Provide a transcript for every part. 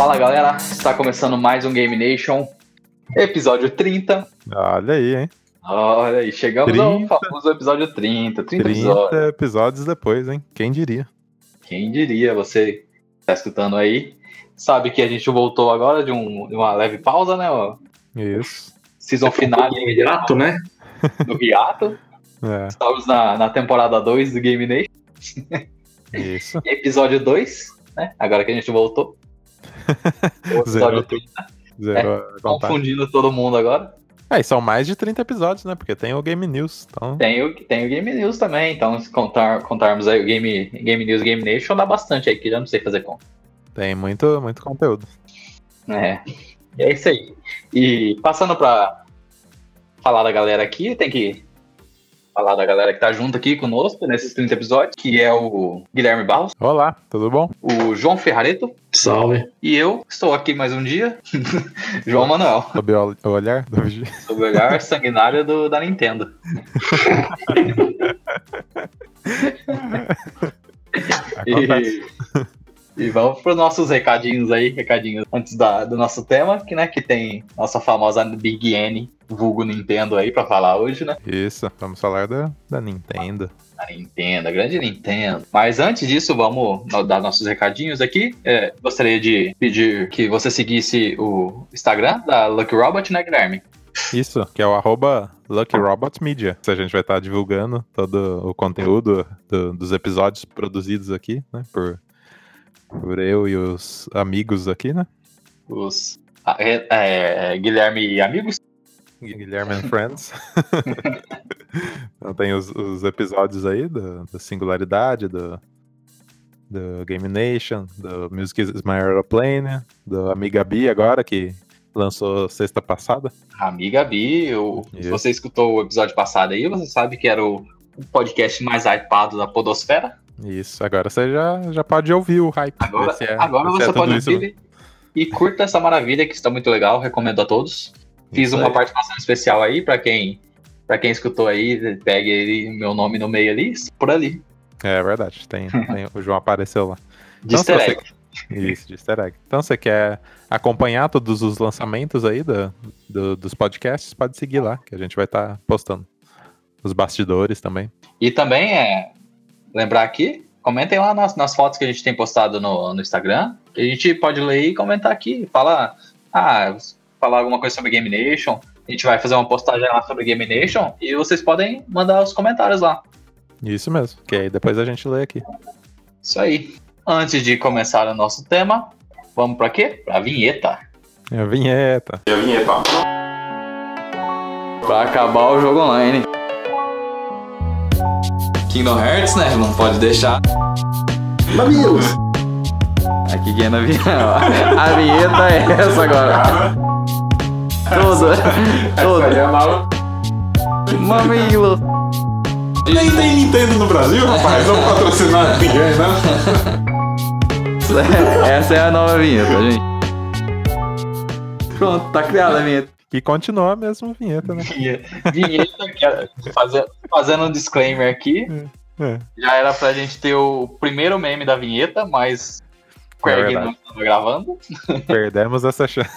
Fala galera, está começando mais um Game Nation, episódio 30. Olha aí, hein? Olha aí, chegamos 30. ao famoso episódio 30. 30, 30 episódios. episódios depois, hein? Quem diria? Quem diria, você que tá escutando aí, sabe que a gente voltou agora de, um- de uma leve pausa, né? ó? Isso. Season finale Imediato, né? do Hiato. É, Estamos na, na temporada 2 do Game Nation, isso. episódio 2, né? Agora que a gente voltou. Zerou. Zerou a contagem. confundindo todo mundo agora. É, e são mais de 30 episódios, né? Porque tem o Game News. Então, Tem o, tem o Game News também, então se contar, contarmos aí o Game, Game News Game Nation, dá bastante aí, que já não sei fazer conta. tem muito, muito conteúdo. É, e é isso aí. E passando pra falar da galera aqui, tem que falar da galera que tá junto aqui conosco nesses 30 episódios, que é o Guilherme Barros, Olá, tudo bom? o João Ferrareto Salve. e eu, estou aqui mais um dia, João Manuel, Sob o o olhar do sob o olhar sanguinário do, da Nintendo. E, e vamos para os nossos recadinhos aí, recadinhos antes da, do nosso tema, que, né, que tem nossa famosa Big N, vulgo Nintendo aí para falar hoje, né? Isso, vamos falar da, da Nintendo. A Nintendo, a grande Nintendo. Mas antes disso, vamos dar nossos recadinhos aqui. É, gostaria de pedir que você seguisse o Instagram da Lucky Robot, né, Guilherme? Isso, que é o arroba Lucky Robot Media. A gente vai estar divulgando todo o conteúdo do- dos episódios produzidos aqui, né? Por, por eu e os amigos aqui, né? Os ah, é, é, Guilherme e amigos. Guilherme and Friends. então tem os, os episódios aí da Singularidade, do, do Game Nation, do Music is My Aeroplane, do Amiga B agora, que lançou sexta passada. Amiga Bi, o- se Isso. você escutou o episódio passado aí, você sabe que era o, o podcast mais hypado da Podosfera. Isso, agora você já, já pode ouvir o hype. Agora, é- agora é você tudo pode isso, ouvir e curta essa maravilha que está muito legal, recomendo a todos. Fiz Isso uma aí. participação especial aí para quem para quem escutou aí, pegue ele, meu nome no meio ali, por ali. É verdade, tem, tem- o João apareceu lá. De Então, easter você- egg. Isso, de easter egg. Então, você quer acompanhar todos os lançamentos aí do, do- dos podcasts, pode seguir lá, que a gente vai estar postando. Os bastidores também. E também é lembrar aqui, comentem lá nas, nas fotos que a gente tem postado no, no Instagram, a gente pode ler e comentar aqui, falar, ah, falar alguma coisa sobre Game Nation. A gente vai fazer uma postagem lá sobre Game Nation e vocês podem mandar os comentários lá. Isso mesmo, que aí depois a gente lê aqui. Isso aí. Antes de começar o nosso tema, vamos pra quê? Pra vinheta. É a vinheta. E a vinheta? Pra acabar o jogo online. Kingdom Hearts, né? Não pode deixar. Mamilos! Aqui quem é na vinheta. A vinheta é essa agora. Tudo. Tudo. Mamilo. Nem tem Nintendo no Brasil, rapaz. Não patrocinar ninguém, né? Essa é a nova vinheta, gente. Pronto, tá criada a vinheta. E continua a mesma vinheta, né? Vinheta, que é- faze- fazendo um disclaimer aqui. É. Já era pra gente ter o primeiro meme da vinheta, mas o É Craig verdade. não estava gravando. Perdemos essa chance.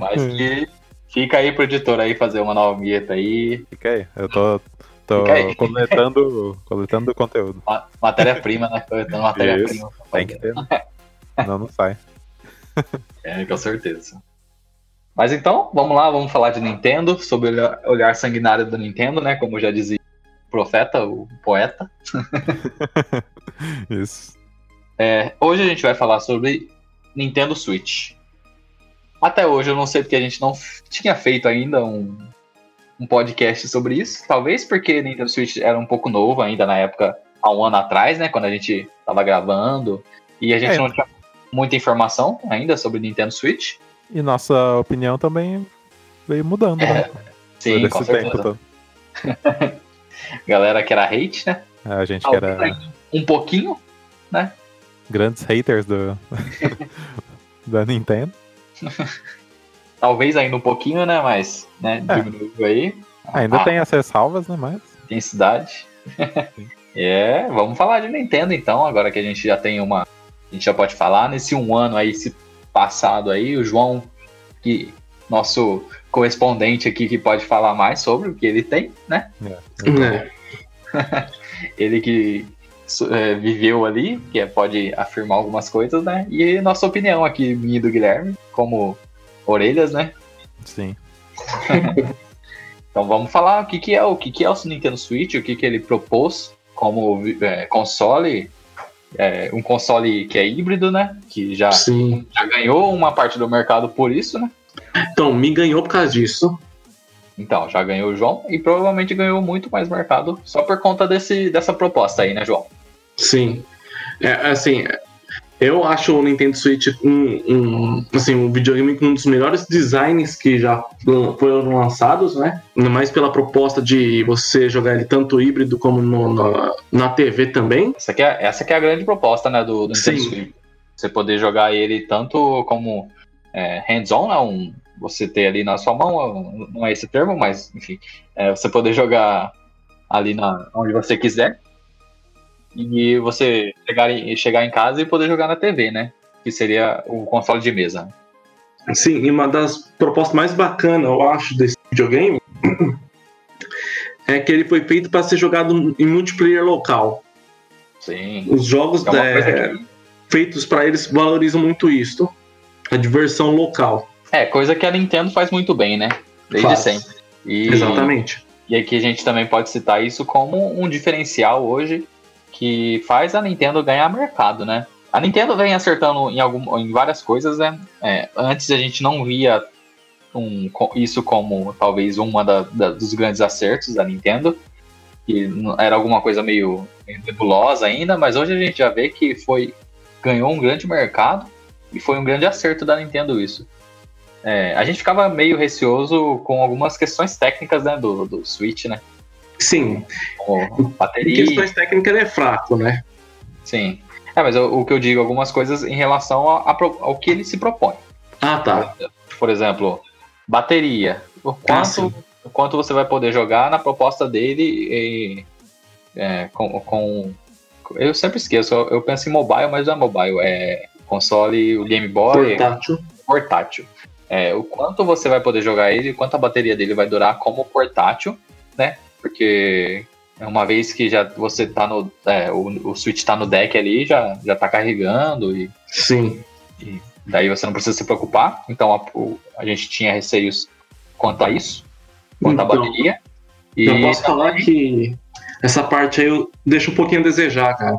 Mas que fica aí pro editor aí fazer uma nova vinheta aí. Fica aí. Eu tô, tô coletando, coletando conteúdo. Ma- Matéria-prima, né? Coletando matéria-prima. Tem que ter. né? Não, não sai. É, com certeza. Mas então, vamos lá, vamos falar de Nintendo, sobre o olhar- sanguinário do Nintendo, né? Como já dizia o profeta, o poeta. Isso. É, hoje a gente vai falar sobre Nintendo Switch. Até hoje eu não sei porque a gente não tinha feito ainda um, um podcast sobre isso. Talvez porque Nintendo Switch era um pouco novo ainda na época, há um ano atrás, né? Quando a gente tava gravando. E a gente É. não tinha muita informação ainda sobre Nintendo Switch. E nossa opinião também veio mudando, né? Sim, Por com certeza. Galera que era hate, né? A gente que era Um pouquinho. grandes haters do, da Nintendo. Talvez ainda um pouquinho, né? Mas, né? É. Diminuiu aí. Ainda Ah, tem essas salvas, né? Mas intensidade. é, vamos falar de Nintendo então, agora que a gente já tem uma, a gente já pode falar. Nesse um ano aí, esse passado aí, o João, que nosso correspondente aqui, que pode falar mais sobre o que ele tem, né? É. ele que é, viveu ali, que é, pode afirmar algumas coisas, né? E nossa opinião aqui, minha e do Guilherme, como orelhas, né? Sim. Então vamos falar o que, que é o que, que é o Nintendo Switch, o que, que ele propôs como é, console, é, um console que é híbrido, né? Que já, Sim. já ganhou uma parte do mercado por isso, né? Então, me ganhou por causa disso. Então, já ganhou o João e provavelmente ganhou muito mais mercado só por conta desse, dessa proposta aí, né, João? Sim. É, assim, eu acho o Nintendo Switch um, um, assim, um videogame com um dos melhores designs que já foram lançados, né? Mais pela proposta de você jogar ele tanto híbrido como no, na, na TV também. Essa, que é, essa que é a grande proposta, né, do, do Nintendo Sim. Switch. Você poder jogar ele tanto como é, hands-on, né, um, você ter ali na sua mão, não é esse termo, mas enfim, é, você poder jogar ali na, onde você quiser e você chegar em, chegar em casa e poder jogar na TV, né? Que seria o console de mesa. Sim, e uma das propostas mais bacanas, eu acho, desse videogame é que ele foi feito para ser jogado em multiplayer local. Sim. Os jogos É é, feitos para eles valorizam muito isso, a diversão local. é, coisa que a Nintendo faz muito bem, né? Desde Faz. sempre. E, Exatamente. E aqui a gente também pode citar isso como um diferencial hoje que faz a Nintendo ganhar mercado, né? A Nintendo vem acertando em, algum, em várias coisas, né? É, antes a gente não via um, isso como talvez uma dos grandes acertos da Nintendo, que era alguma coisa meio, meio nebulosa ainda, mas hoje a gente já vê que foi ganhou um grande mercado e foi um grande acerto da Nintendo isso. É, a gente ficava meio receoso com algumas questões técnicas né, do, do Switch, né? Sim, em bateria. questões técnicas ele é fraco, né? Sim. É, mas o, o que eu digo, algumas coisas em relação a- a ao que ele se propõe. Ah, tá. Por exemplo, bateria. O quanto, sim. o quanto você vai poder jogar na proposta dele e, é, com, com- Eu sempre esqueço, eu, eu penso em mobile, mas não é mobile, é console, o Game Boy, Portátil. portátil. É, o quanto você vai poder jogar ele, quanto a bateria dele vai durar como portátil, né? Porque uma vez que já você tá no. é, o, o Switch tá no deck ali, já, já tá carregando e Sim. daí você não precisa se preocupar. Então a, o- a gente tinha receios quanto a isso, quanto à Então, bateria. E Eu posso falar que essa parte aí eu deixo um pouquinho a desejar, cara.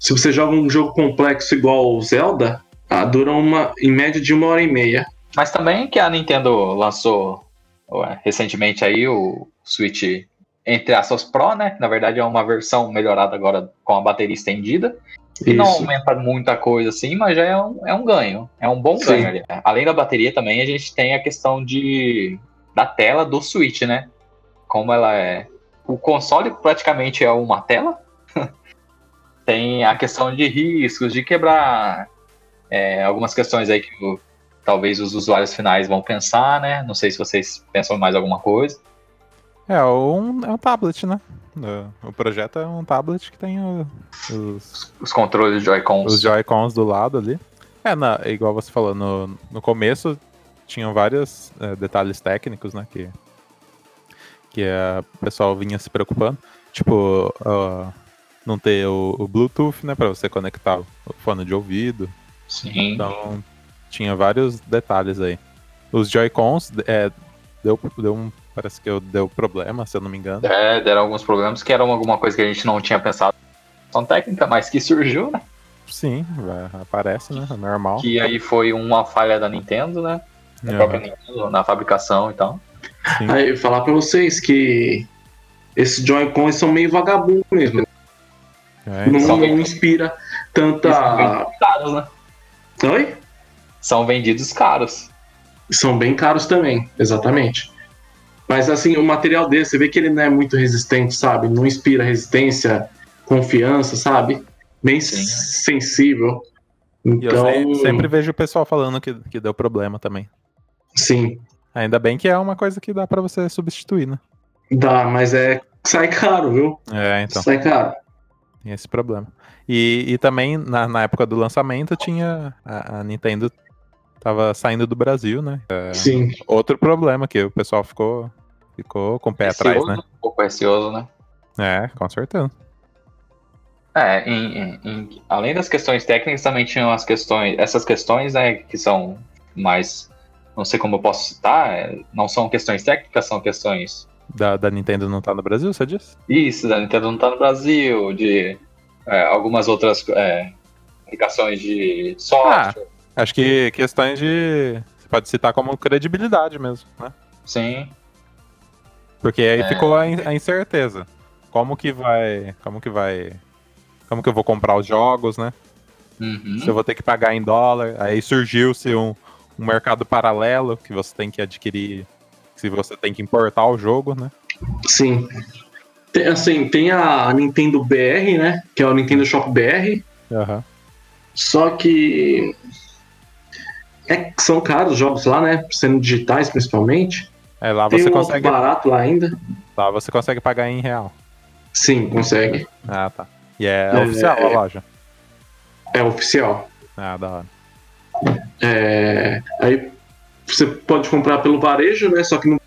Se você joga um jogo complexo igual o Zelda, ah, dura uma, em média de uma hora e meia. Mas também que a Nintendo lançou ué, recentemente aí o Switch entre aspas Pro, né? Na verdade é uma versão melhorada agora com a bateria estendida. Que não aumenta muita coisa assim, mas já é um, é um ganho. É um bom Sim. ganho ali. Além da bateria também, a gente tem a questão de da tela do Switch, né? Como ela é. O console praticamente é uma tela. tem a questão de riscos, de quebrar é, algumas questões aí que talvez os usuários finais vão pensar, né? Não sei se vocês pensam em mais alguma coisa. É, um, é um tablet, né? O- O projeto é um tablet que tem o- os, Os controles Joy-Cons. os Joy-Cons do lado ali. É, na, igual você falou, no, no começo tinham vários é, detalhes técnicos, né? Que, que a- o pessoal vinha se preocupando. Tipo, ó, não ter o, o Bluetooth, né? Pra você conectar o fone de ouvido. Sim. Então, tinha vários detalhes aí. Os Joy-Cons, é, deu, deu um. Parece que eu- deu problema, se eu não me engano. É, deram alguns problemas que eram alguma coisa que a gente não tinha pensado. São técnica, mas que surgiu, né? Sim, vai- aparece, né? É normal. Que aí foi uma falha da Nintendo, né? Da própria É, Nintendo, na fabricação e tal. sim. Aí, falar pra vocês que esses Joy-Cons são meio vagabundos mesmo. É, Não, são não bem- inspira E são tanta. vendidos caros, né? Oi? São vendidos caros. São bem caros também, exatamente. Mas assim, o material dele, você vê que ele não é muito resistente, sabe? Não inspira resistência, confiança, sabe? Bem Sim. sensível. E eu Então, se- sempre vejo o pessoal falando que, que deu problema também. sim, Ainda bem que é uma coisa que dá pra você substituir, né? dá, mas é sai caro, viu? É, então. Sai caro. Tem esse problema. E, e também, na, na época do lançamento, tinha. A, a Nintendo tava saindo do Brasil, né? É, Sim. outro problema que o pessoal ficou, ficou com o pé atrás, Receoso, né? Um pouco receoso, né? É, com certeza. É, em- em- em- além das questões técnicas, também tinham as questões, essas questões, né, que são mais, não sei como eu posso citar, é, não são questões técnicas, são questões, Da, da Nintendo não tá no Brasil, você disse? isso, da Nintendo não tá no Brasil, de é, algumas outras é, aplicações de software, Acho que questões de. Você pode citar como credibilidade mesmo, né? sim, Porque aí É. ficou a, in- a incerteza. Como que vai. Como que vai. Como que eu vou comprar os jogos, né? uhum, Se eu vou ter que pagar em dólar. Aí surgiu-se um, um mercado paralelo que você tem que adquirir. Se você tem que importar o jogo, né? Sim. Tem, assim, tem a Nintendo BR, né? Que é o Nintendo Shop BR. Aham. Só que. É, que são caros os jogos lá, né? Sendo digitais principalmente. Aí lá Tem você um consegue. barato lá ainda. Lá você consegue pagar em real. Sim, consegue. Ah, tá. E é, É, oficial é. a loja. É oficial. Ah, da hora. É, aí você pode comprar pelo varejo, né? Só que não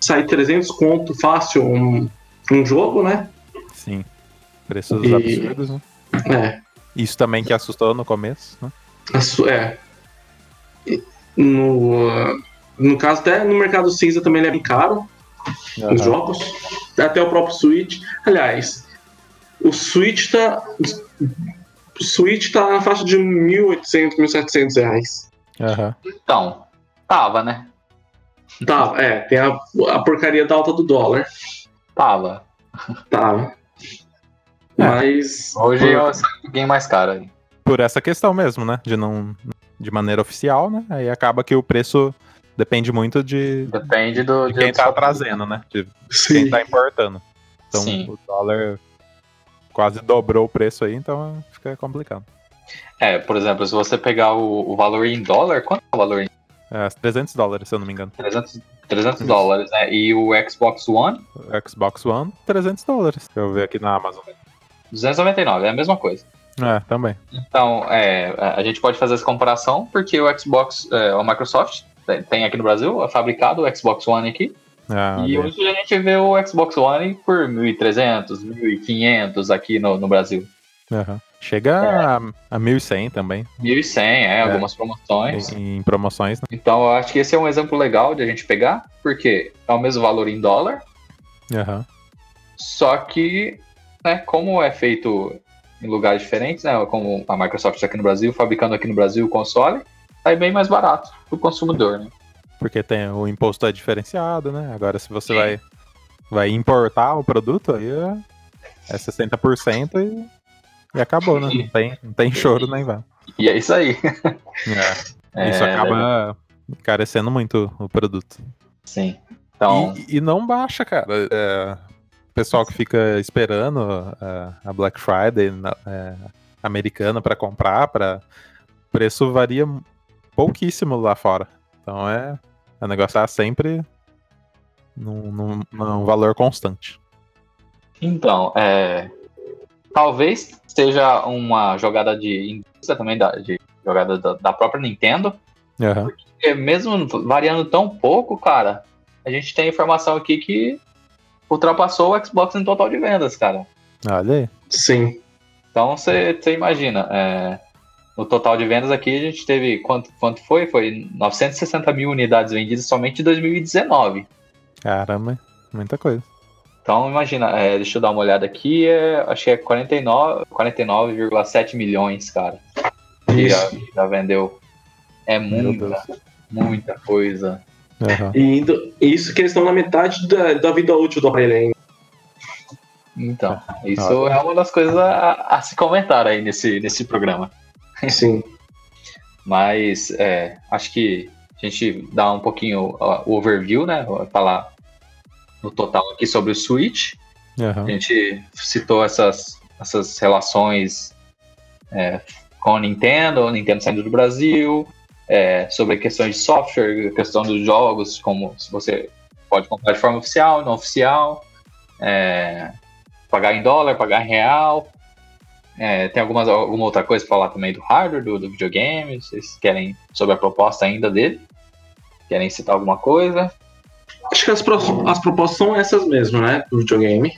sai 300 conto fácil um, um jogo, né? Sim. Preços E- absurdos, né? É. Isso também que assustou no começo, né? É. No, no caso, até no mercado cinza também ele é bem caro, os Aham. jogos. Até o próprio Switch. Aliás, o Switch tá. O Switch tá na faixa de 1.800, 1.700 reais. Aham. então, tava, né, Tá, é, tem a, a porcaria da alta do dólar. tava, Tá. É. Mas. hoje eu sei um pouquinho mais caro aí. Por essa questão mesmo, né? De não. De maneira oficial, né? Aí acaba que o preço depende muito de, depende do... de quem do- tá trazendo, né? De Sim. quem tá importando. Então Sim. o dólar quase dobrou o preço aí, então fica complicado. É, por exemplo, se você pegar o, o valor em dólar, quanto é o valor em É, 300 dólares, se eu não me engano. 300, 300 dólares, né? E o Xbox One, O Xbox One, 300 dólares. Deixa eu ver aqui na Amazon. 299, é a mesma coisa. É, também. Então, é, a gente pode fazer essa comparação porque o Xbox, é, o Microsoft tem- aqui no Brasil, é fabricado o Xbox One aqui. Ah, e hoje a gente vê o Xbox One por 1.300, 1.500 aqui no, no Brasil. Aham. Chega a, a 1.100 também, 1.100, é, algumas promoções. em, em promoções. Né? Então, eu acho que esse é um exemplo legal de a gente pegar, porque é o mesmo valor em dólar, Aham. Só que, né, como é feito em lugares diferentes, né, como a Microsoft aqui no Brasil, fabricando aqui no Brasil o console, sai bem mais barato para o consumidor, né? Porque tem, o imposto é diferenciado, né? Agora, se você Sim. vai, vai importar o produto, aí é, é 60% e, e acabou, né? Não tem, não tem choro nem vai. E é isso aí. É, isso É, acaba encarecendo muito o produto. Sim. Então, E, e não baixa, cara. É, pessoal que fica esperando é, a Black Friday na- é, americana para comprar, para preço varia pouquíssimo lá fora. Então é, é negociar sempre num, num- num valor constante. então é, talvez seja uma jogada de indústria também, da, de jogada da, da própria Nintendo, Aham. porque mesmo variando tão pouco, cara, a gente tem informação aqui que ultrapassou o Xbox em total de vendas, cara. Olha aí. Sim. Então você imagina, é, no total de vendas aqui a gente teve quanto, quanto foi? Foi 960 mil unidades vendidas somente em 2019. Caramba, muita coisa. Então imagina, é, deixa eu dar uma olhada aqui, é, acho que é 49 49,7 milhões, cara, que já, Isso. já vendeu. É muita, muita coisa. Aham. E ainda- isso que eles estão na metade da, da vida útil do aparelho ainda. Então, isso é uma das coisas a, a se comentar aí nesse, nesse programa. Sim. Mas é, acho que a gente dá um pouquinho o overview, né? Vou falar no total aqui sobre o Switch. Aham. A gente citou essas, essas relações é, com a Nintendo, a Nintendo saindo do Brasil, é, sobre questões de software, questão dos jogos, como se você pode comprar de forma oficial, não oficial, é, pagar em dólar, pagar em real. É, tem algumas, alguma outra coisa pra falar também do hardware, do, do videogame? Vocês querem, sobre a proposta ainda dele? Querem citar alguma coisa? Acho que as, pro- as propostas são essas mesmo, né? Do videogame.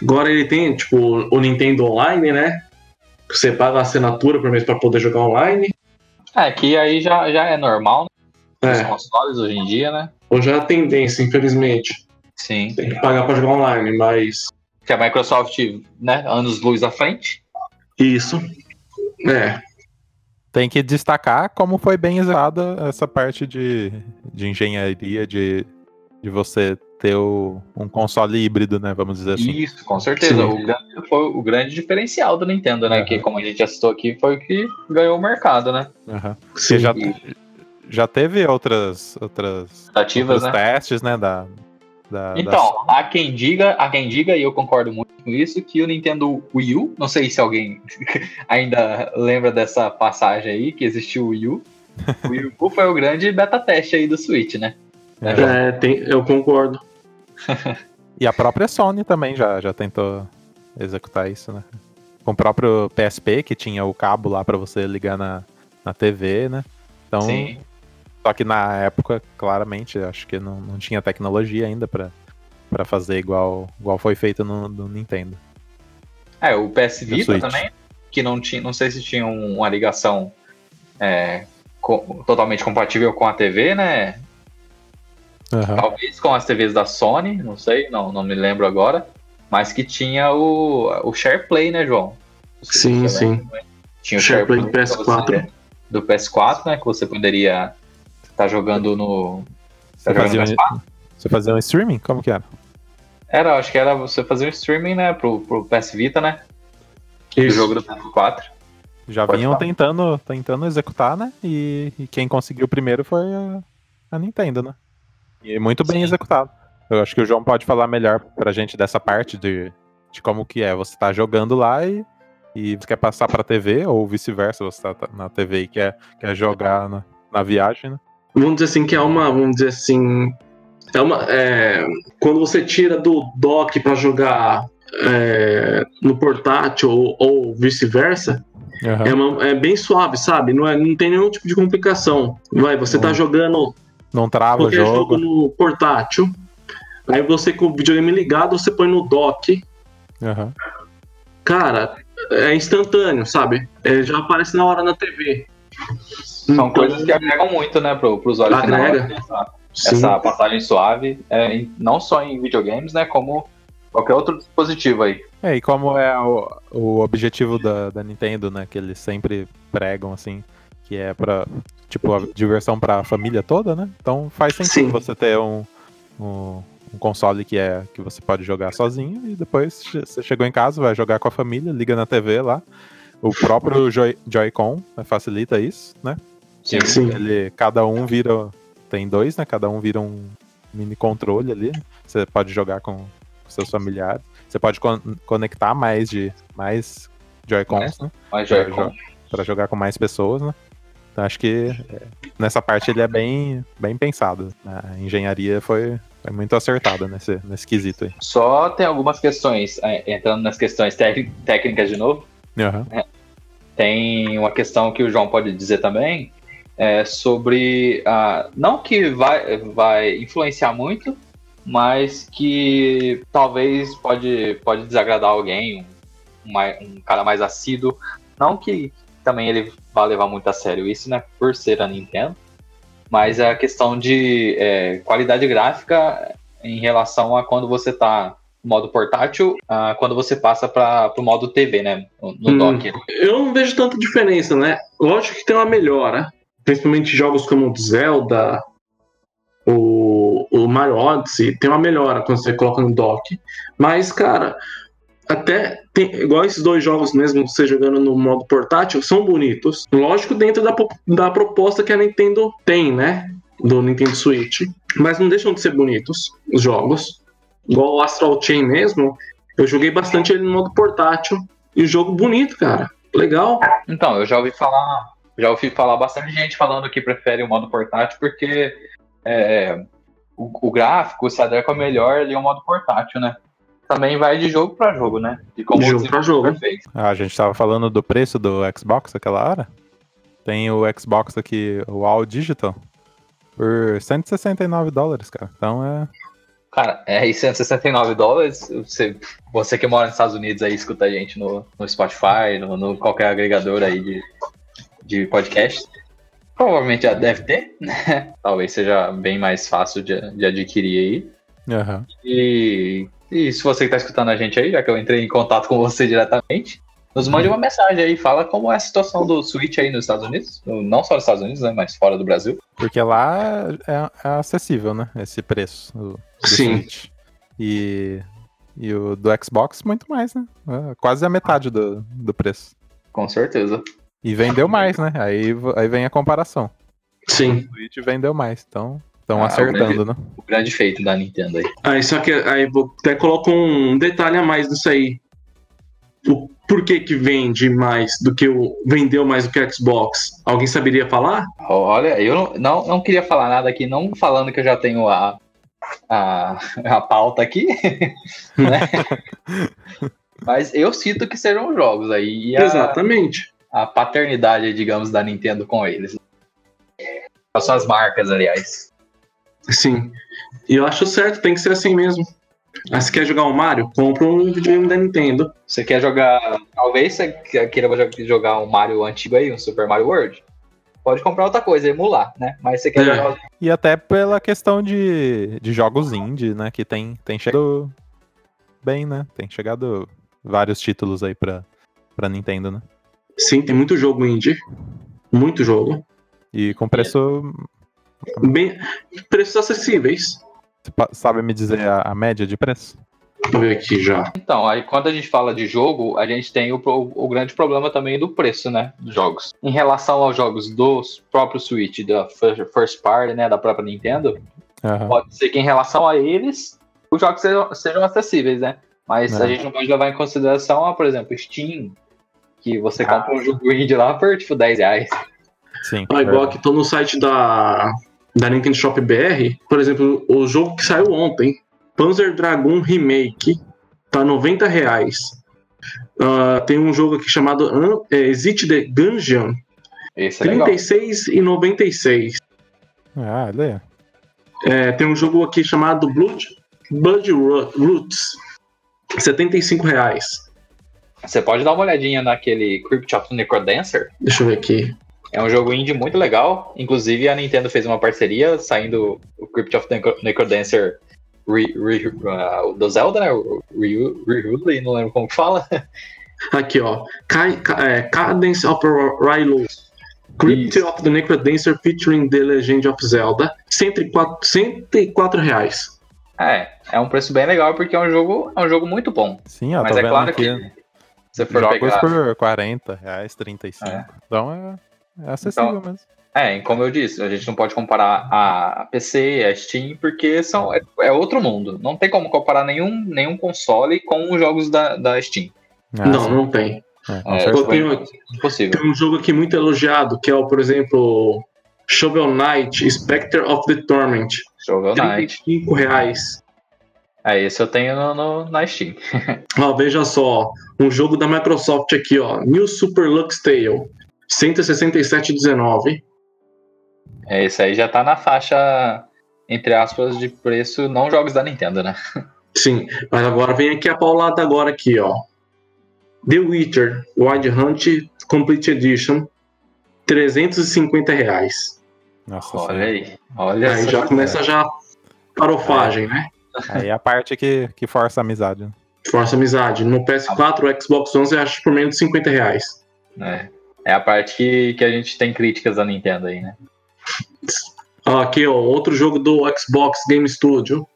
Agora ele tem, tipo, o Nintendo Online, né? Você paga a assinatura por mês pra poder jogar online. É, que aí já, já é normal, né? Os É, consoles hoje em dia, né? hoje é a tendência, infelizmente. Sim. Tem que pagar pra jogar online, mas. Que a Microsoft, né, anos luz à frente. Isso. É. Tem que destacar como foi bem executada essa parte de, de engenharia, de, de você ter o- um console híbrido, né? Vamos dizer assim. Isso, com certeza. O grande, foi o grande diferencial do Nintendo, né? Aham. Que, como a gente já citou aqui, foi o que ganhou o mercado, né? Aham. Sim. já, já teve outras, outras ativas, outros né? testes, né? Da, da, da Então, há quem diga, há quem diga, e eu concordo muito com isso, que o Nintendo Wii U, não sei se alguém ainda lembra dessa passagem aí, que existiu o Wii U. O Wii U foi o grande beta teste aí do Switch, né? É, É, tem, eu concordo. E a própria Sony também já, já tentou executar isso, né? Com o próprio PSP, que tinha o cabo lá pra você ligar na, na TV, né? Então, Sim. só que na época, claramente, acho que não, não tinha tecnologia ainda pra, pra fazer igual, igual foi feito no, no Nintendo. É, o PS Vita também, que não tinha, não sei se tinha um- uma ligação é, co- totalmente compatível com a TV, né? Aham. Talvez com as TVs da Sony, não sei, não, não me lembro agora. Mas que tinha o, o SharePlay, né, João? Sim, você sim. lembra, né? Tinha o SharePlay SharePlay do pra PS4. você- do PS4, né? Que você poderia estar jogando no. Você, Tá jogando fazia, no um- você fazia um streaming? Como que era? Era, acho que era você fazer um streaming, né? Pro, pro PS Vita, né? Isso. jogo do PS4. Já Pode vinham falar. tentando, tentando executar, né? E, e quem conseguiu primeiro foi a, a Nintendo, né? E muito bem Sim. executado. Eu acho que o João pode falar melhor pra gente dessa parte de, de como que é. Você tá jogando lá e, e você quer passar pra TV, ou vice-versa, você tá tá na TV e quer, quer jogar na, na viagem, né? Vamos dizer assim que é uma. Vamos dizer assim. É uma. é, quando você tira do dock pra jogar é, no portátil ou, ou vice-versa, Aham. é, uma- é bem suave, sabe? Não, é, não tem nenhum tipo de complicação. Vai, você tá Hum. jogando Não trava o qualquer jogo jogo. no portátil. Aí você com o videogame ligado, você põe no dock. Aham. Cara, é instantâneo, sabe? É, já aparece na hora na TV. São Então, coisas que agregam muito, né, pro, pro usuário final. Agrega. Essa, sim. essa passagem suave, é, em- não só em videogames, né? Como qualquer outro dispositivo aí. É, e como é o, o objetivo da, da Nintendo, né? Que eles sempre pregam, assim, que é pra, tipo, a diversão pra família toda, né? Então faz sentido Sim. você ter um, um, um console que é que você pode jogar sozinho e depois você chegou em casa, vai jogar com a família, liga na TV lá. O próprio Joy- Joy-Con né, facilita isso, né? Sim. Sim. Ele, cada um vira. Tem dois, né? Cada um vira um mini controle ali. Você pode jogar com seus familiares. Você pode con- conectar mais de mais Joy-Cons, né? Mas Pra, Joy-Con. jo- pra jogar com mais pessoas, né? Então acho que é, nessa parte ele é bem, bem pensado. A engenharia foi, foi muito acertada nesse, nesse quesito aí. Só tem algumas questões, é, entrando nas questões técnicas de novo. Aham. Tem uma questão que o João pode dizer também, é sobre. ah, não que vai, vai influenciar muito, mas que talvez pode, pode desagradar alguém, um, um cara mais assíduo. Não que também ele vá levar muito a sério isso, né? Por ser a Nintendo. Mas é a questão de é, qualidade gráfica em relação a quando você tá no modo portátil, ah, quando você passa para o modo TV, né? No, Hum. dock. Eu não vejo tanta diferença, né? Lógico que tem uma melhora. Principalmente jogos como o Zelda, o, o Mario Odyssey, tem uma melhora quando você coloca no dock. Mas, cara, até tem, igual esses dois jogos mesmo, você jogando no modo portátil, são bonitos. Lógico, dentro da, da proposta que a Nintendo tem, né? Do Nintendo Switch. Mas não deixam de ser bonitos os jogos. Igual o Astral Chain mesmo, eu joguei bastante ele no modo portátil. E o jogo bonito, cara. Legal. Então, eu já ouvi falar, já ouvi falar bastante gente falando que prefere o modo portátil porque é, o, o gráfico, se adequa melhor ali ao modo portátil, né? Também vai de jogo pra jogo, né? De como De jogo pra jogo. Ah, a gente tava falando do preço do Xbox aquela hora. Tem o Xbox aqui, o All Digital, por 169 dólares, cara. Então é. Cara, é e 169 dólares. Você, você que mora nos Estados Unidos aí, escuta a gente no, no Spotify, no, no qualquer agregador aí de, de podcast. Provavelmente já deve ter, né? Talvez seja bem mais fácil de, de adquirir aí. Aham. E, e se você que tá escutando a gente aí, já que eu entrei em contato com você diretamente, nos mande uma mensagem aí, fala como é a situação do Switch aí nos Estados Unidos. Não só nos Estados Unidos, né? Mas fora do Brasil. Porque lá é, é acessível, né? Esse preço do, do Sim. Switch. E, e o do Xbox, muito mais, né? É quase a metade do, do preço. Com certeza. E vendeu mais, né? Aí, aí vem a comparação. Sim. O Switch vendeu mais, então estão Ah, acertando, né? O grande feito da Nintendo aí. Aí só que aí vou até coloco um detalhe a mais nisso aí. O porquê que vende mais do que o. vendeu mais do que o Xbox? Alguém saberia falar? Olha, eu não, não, não queria falar nada aqui, não falando que eu já tenho a, a, a pauta aqui, né? Mas eu cito que serão os jogos aí. E a, Exatamente. a paternidade, digamos, da Nintendo com eles. As suas marcas, aliás. Sim. E eu acho certo, tem que ser assim mesmo. Ah, se quer jogar um Mario, compra um videogame da Nintendo. Você quer jogar. Talvez você queira jogar um Mario antigo aí, um Super Mario World. Pode comprar outra coisa, emular, né? Mas você quer É. jogar. E até pela questão de, de jogos indie, né? Que tem, tem chegado bem, né? Tem chegado vários títulos aí pra, pra Nintendo, né? Sim, tem muito jogo indie. Muito jogo. E com preço. Bem, preços acessíveis. Você sabe me dizer a, a média de preço? Deixa eu ver aqui já. Então, aí quando a gente fala de jogo, a gente tem o, pro- o grande problema também do preço, né? Dos jogos. Em relação aos jogos dos próprios Switch, da fir- First Party, né? Da própria Nintendo, Aham. pode ser que em relação a eles, os jogos sejam, sejam acessíveis, né? Mas É. a gente não pode levar em consideração, ah, por exemplo, Steam, que você Ah. compra um jogo indie lá por tipo 10 reais. Sim. Ah, igual aqui, tô no site da, da Nintendo Shop BR. Por exemplo, o jogo que saiu ontem, Panzer Dragoon Remake, tá 90 reais. Ah, tem um jogo aqui chamado An- é, Exit the Gungeon, Esse é legal. 36,96. Ah, olha aí. É, tem um jogo aqui chamado Blood, Blood Roots, 75 reais. Você pode dar uma olhadinha naquele Crypt of the Necrodancer. Deixa eu ver aqui. É um jogo indie muito legal. Inclusive, a Nintendo fez uma parceria saindo o Crypt of the Necro- Necrodancer re, re, uh, do Zelda, né? Ryudley, não lembro como que fala. Aqui, ó. Ca- ca- é, Cadence of Rylus. Crypt Isso. of the Necrodancer featuring The Legend of Zelda. 104, 104 reais. É, é um preço bem legal porque é um jogo, é um jogo muito bom. Sim, ó, Mas tô é vendo claro aqui. que se você for Jogos pegar. por 40 reais, 35. É. Então é, é acessível mesmo. É, e como eu disse, a gente não pode comparar a PC, a Steam, porque são, é, é outro mundo. Não tem como comparar nenhum, nenhum console com os jogos da, da Steam. Ah, não, sim. não tem. É, É. Eu tenho- impossível. Tem um jogo aqui muito elogiado, que é o, por exemplo, Shovel Knight, Spectre of the Torment. Shovel Knight. 35 reais. É, esse eu tenho no, no- na Steam. Ó, veja só, um jogo da Microsoft aqui, ó. New Super Lux Tale. 167,19. É, esse aí já tá na faixa, entre aspas, de preço, não jogos da Nintendo, né? Sim, mas agora vem aqui a paulada agora aqui, ó. The Witcher Wild Hunt Complete Edition. 350 reais. Nossa Olha senhora. aí. Olha Aí já começa já parofagem, né? Aí é a parte que, que força a amizade. né? Força amizade. No PS4, o Xbox One, você acha por menos de 50 reais. É, é a parte que, que a gente tem críticas da Nintendo aí, né? Aqui, ó, outro jogo do Xbox Game Studio.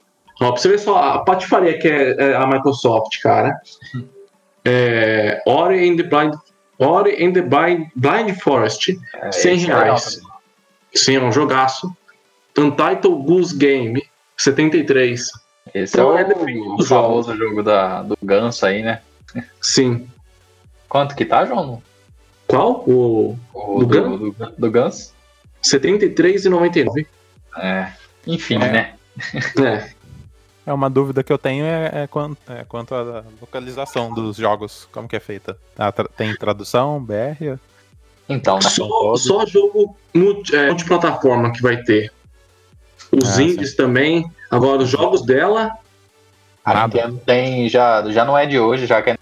Ó, pra você ver só a patifaria que é, é a Microsoft, cara. É, Ori and the Blind, Ori and the Blind, Blind Forest, É, 100 esse é reais. Sim, é um jogaço. Untitled Goose Game, 73. Esse é Então, o, é do o famoso jogo da, do ganso aí, né? Sim. Quanto que tá, João? Qual? O O Do do, do, do ganso? 73,99. É. Enfim, É. né? É. É uma dúvida que eu tenho é, é quanto, é quanto à localização dos jogos, como que é feita. Ah, tra- tem tradução, BR? Então, né? Só, só jogo multi- é, multiplataforma que vai ter. Os Ah, indies também. Agora, os jogos dela, A Nada. Nintendo tem, já, já não é de hoje, já que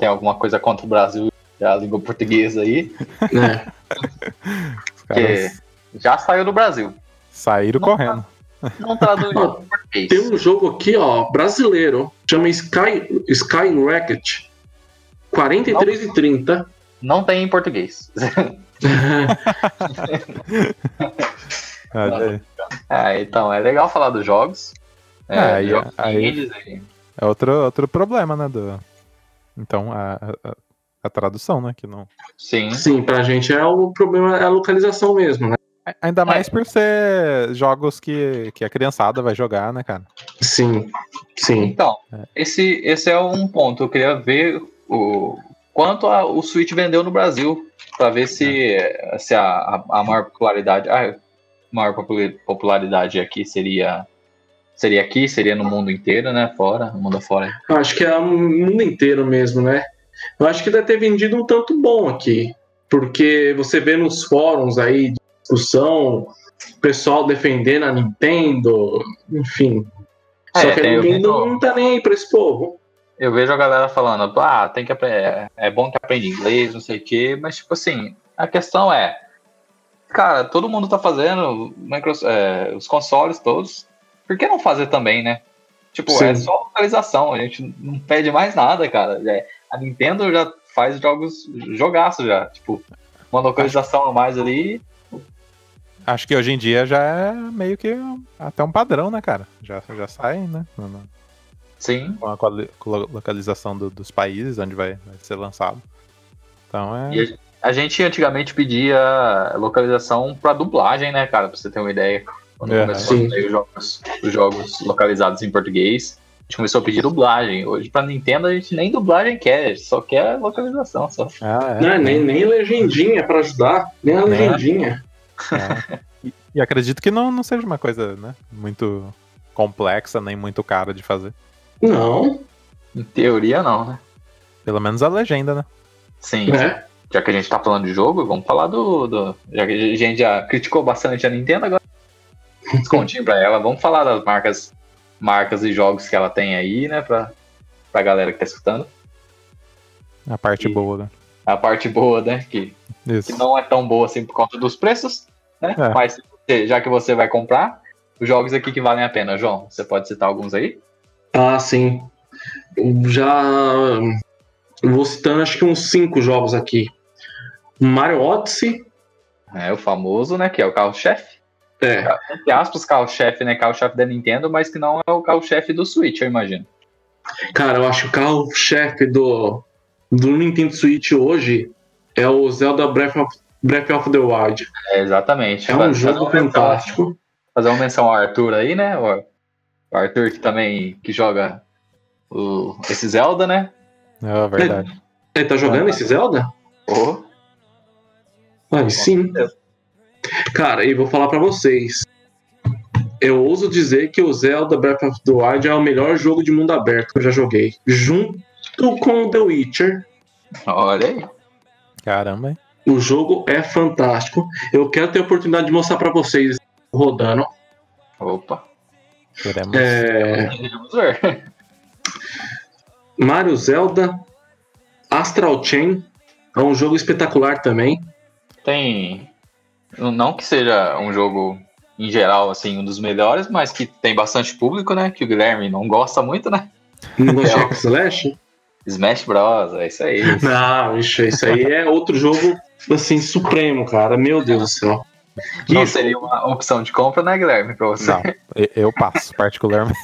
tem alguma coisa contra o Brasil e a língua portuguesa aí, né? Os caras já saiu do Brasil. saíram Não, correndo. Não traduz Ó, em português. Tem um jogo aqui, ó, brasileiro, chama Sky, Sky Racket. 43 e 30. Não tem em português. É, então, é legal falar dos jogos. É, É, aí- jogos aí. É outro, outro problema, né? Do... Então, a, a, a tradução, né? Que não... Sim. Sim, pra gente é o problema, é a localização mesmo, né? Ainda mais por ser jogos que, que a criançada vai jogar, né, cara? Sim, sim. Então, É. esse, esse é um ponto. Eu queria ver o quanto a- o Switch vendeu no Brasil, para ver se, se a, a, a maior popularidade, a maior popula- popularidade aqui seria seria aqui, seria no mundo inteiro, né? Fora, no mundo afora. Eu Acho que é o mundo inteiro mesmo, né? Eu acho que deve ter vendido um tanto bom aqui. Porque você vê nos fóruns aí de discussão, o pessoal defendendo a Nintendo, enfim. Só É, que tem- a Nintendo vejo- não tá nem aí pra esse povo. Eu vejo a galera falando, ah, tem que aprender, é bom que aprenda inglês, não sei o quê, mas tipo assim, a questão é, cara, todo mundo tá fazendo é, os consoles todos, por que não fazer também, né? Tipo, é Sim. só localização, a gente não pede mais nada, cara. É, a Nintendo já faz jogos, jogaço já, tipo, uma localização a mais ali, Acho que hoje em dia já é meio que até um padrão, né, cara? Já, já sai, né? sim. Com a com a localização do- dos países onde vai, vai ser lançado. Então é. E a, gente antigamente pedia localização pra dublagem, né, cara? Pra você ter uma ideia. Quando É. começou os jogos, os jogos localizados em português, gente começou a pedir dublagem. Hoje, pra Nintendo, a gente nem dublagem quer, só quer localização. Só. Ah, é. Não, é nem, nem legendinha pra ajudar, nem a legendinha. É. E, e acredito que não, não seja uma coisa, né? Muito complexa, nem muito cara de fazer. Não, Em teoria, não, né? Pelo menos a legenda, né? Sim. né? Já que a gente tá falando de jogo, vamos falar do. do já que a gente já criticou bastante a Nintendo, agora descontinho pra ela. Vamos falar das marcas, marcas e jogos que ela tem aí, né? Pra, pra galera que tá escutando. A parte E- boa, né? A parte boa, né? Que Isso. que não é tão boa assim por conta dos preços, né? É. Mas já que você vai comprar, os jogos aqui que valem a pena, João, você pode citar alguns aí? Ah, sim. Já eu vou citando acho que uns cinco jogos aqui. Mario Odyssey, É o famoso, né? Que é o carro-chefe. É, Entre aspas, carro-chefe, né? Carro-chefe da Nintendo, mas que não é o carro-chefe do Switch, eu imagino. cara, eu acho que o carro-chefe do, do Nintendo Switch hoje é o Zelda Breath of, Breath of the Wild. É, exatamente. É um Fazer jogo uma menção- fantástico. Fazer uma menção ao Arthur aí, né? O Arthur que também que joga o, esse Zelda, né? É verdade. Ele tá jogando esse Zelda? Oh, Ah, sim. Cara, e vou falar pra vocês. Eu ouso dizer que o Zelda Breath of the Wild é o melhor jogo de mundo aberto que eu já joguei. Junto com The Witcher, olha aí. Caramba, hein? o jogo é fantástico. Eu quero ter a oportunidade de mostrar pra vocês rodando. Opa. Queremos. É, Vamos ver. Mario Zelda Astral Chain é um jogo espetacular também. tem. Não que seja um jogo, em geral, assim, um dos melhores, mas que tem bastante público, né? Que o Guilherme não gosta muito, né? Não gosta de É. Hack Slash? Smash Bros, é isso aí. Não, isso, isso aí é outro jogo assim supremo, cara. Meu Deus do céu. Não jogo. seria uma opção de compra, né, Guilherme, pra você? Não, eu passo, particularmente.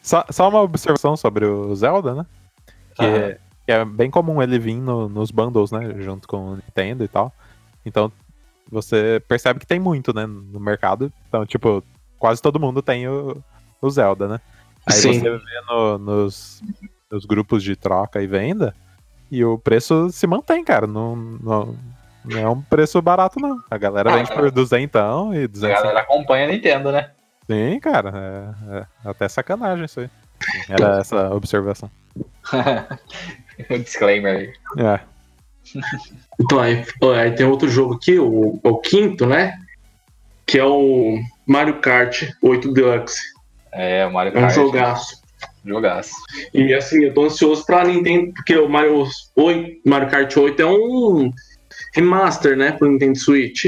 só, só uma observação sobre o Zelda, né? Que, Aham. que é bem comum ele vir no- nos bundles, né? Junto com o Nintendo e tal. Então, você percebe que tem muito, né? No mercado. Então, tipo, quase todo mundo tem o, o Zelda, né? Aí Sim. você vê no- nos, nos grupos de troca e venda e o preço se mantém, cara. Não, não, não é um preço barato, não. A galera Ah, vende por duzentão e A duzentos galera acompanha a Nintendo, né? Sim, cara. É, é até sacanagem isso aí. Era essa observação. o disclaimer aí. É. Então, aí, aí tem outro jogo aqui, o, o quinto, né? Que é o Mario Kart 8 Deluxe. É, o Mario É um Kart. jogaço. Jogaço. E assim, eu tô ansioso pra Nintendo, porque o Mario, 8, Mario Kart 8 é um remaster, né, pro Nintendo Switch.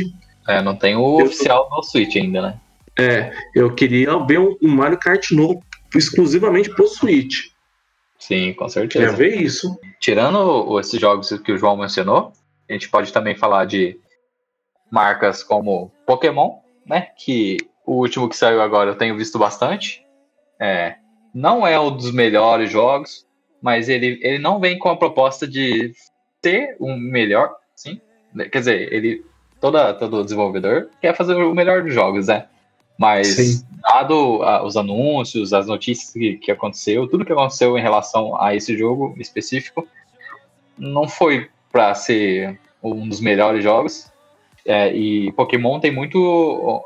É, não tem o Eu- oficial do Switch ainda, né? É, eu queria ver um, um Mario Kart novo exclusivamente pro Switch. Sim, com certeza. ver isso. Tirando esses jogos que o João mencionou, a gente pode também falar de marcas como Pokémon, né? Que o último que saiu agora eu tenho visto bastante. É, não é um dos melhores jogos, mas ele, ele não vem com a proposta de ser um melhor, sim. Quer dizer, ele toda, todo desenvolvedor quer fazer o melhor dos jogos, né? Mas Sim. dado ah, os anúncios, as notícias que, que aconteceu, tudo que aconteceu em relação a esse jogo específico, não foi para ser um dos melhores jogos. É, e Pokémon tem muito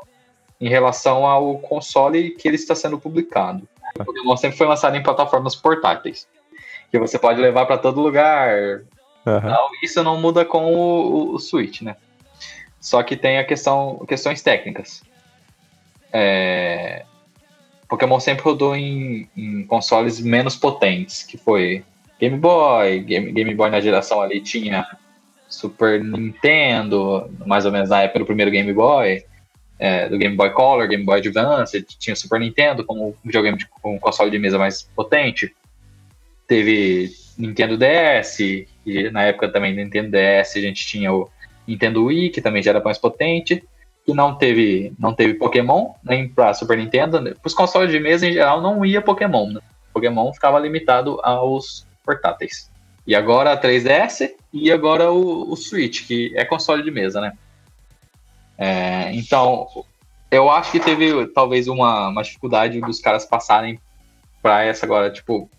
em relação ao console que ele está sendo publicado. O Pokémon sempre foi lançado em plataformas portáteis, que você pode levar para todo lugar. Não, isso não muda com o, o- o Switch, né? Só que tem a questão, questões técnicas. É, Pokémon sempre rodou em, em consoles menos potentes, que foi Game Boy, Game, Game Boy na geração ali tinha Super Nintendo, mais ou menos na época do primeiro Game Boy, é, do Game Boy Color, Game Boy Advance, tinha Super Nintendo como um videogame de, com um console de mesa mais potente. Teve Nintendo DS, e na época também do Nintendo DS a gente tinha o Nintendo Wii, que também já era mais potente, que não teve, não teve Pokémon, nem para Super Nintendo. Para os consoles de mesa em geral não ia Pokémon. Né? Pokémon ficava limitado aos portáteis. E agora a 3DS e agora o, o Switch, que é console de mesa, né? É, então, eu acho que teve talvez uma, uma dificuldade dos caras passarem para essa agora. Tipo,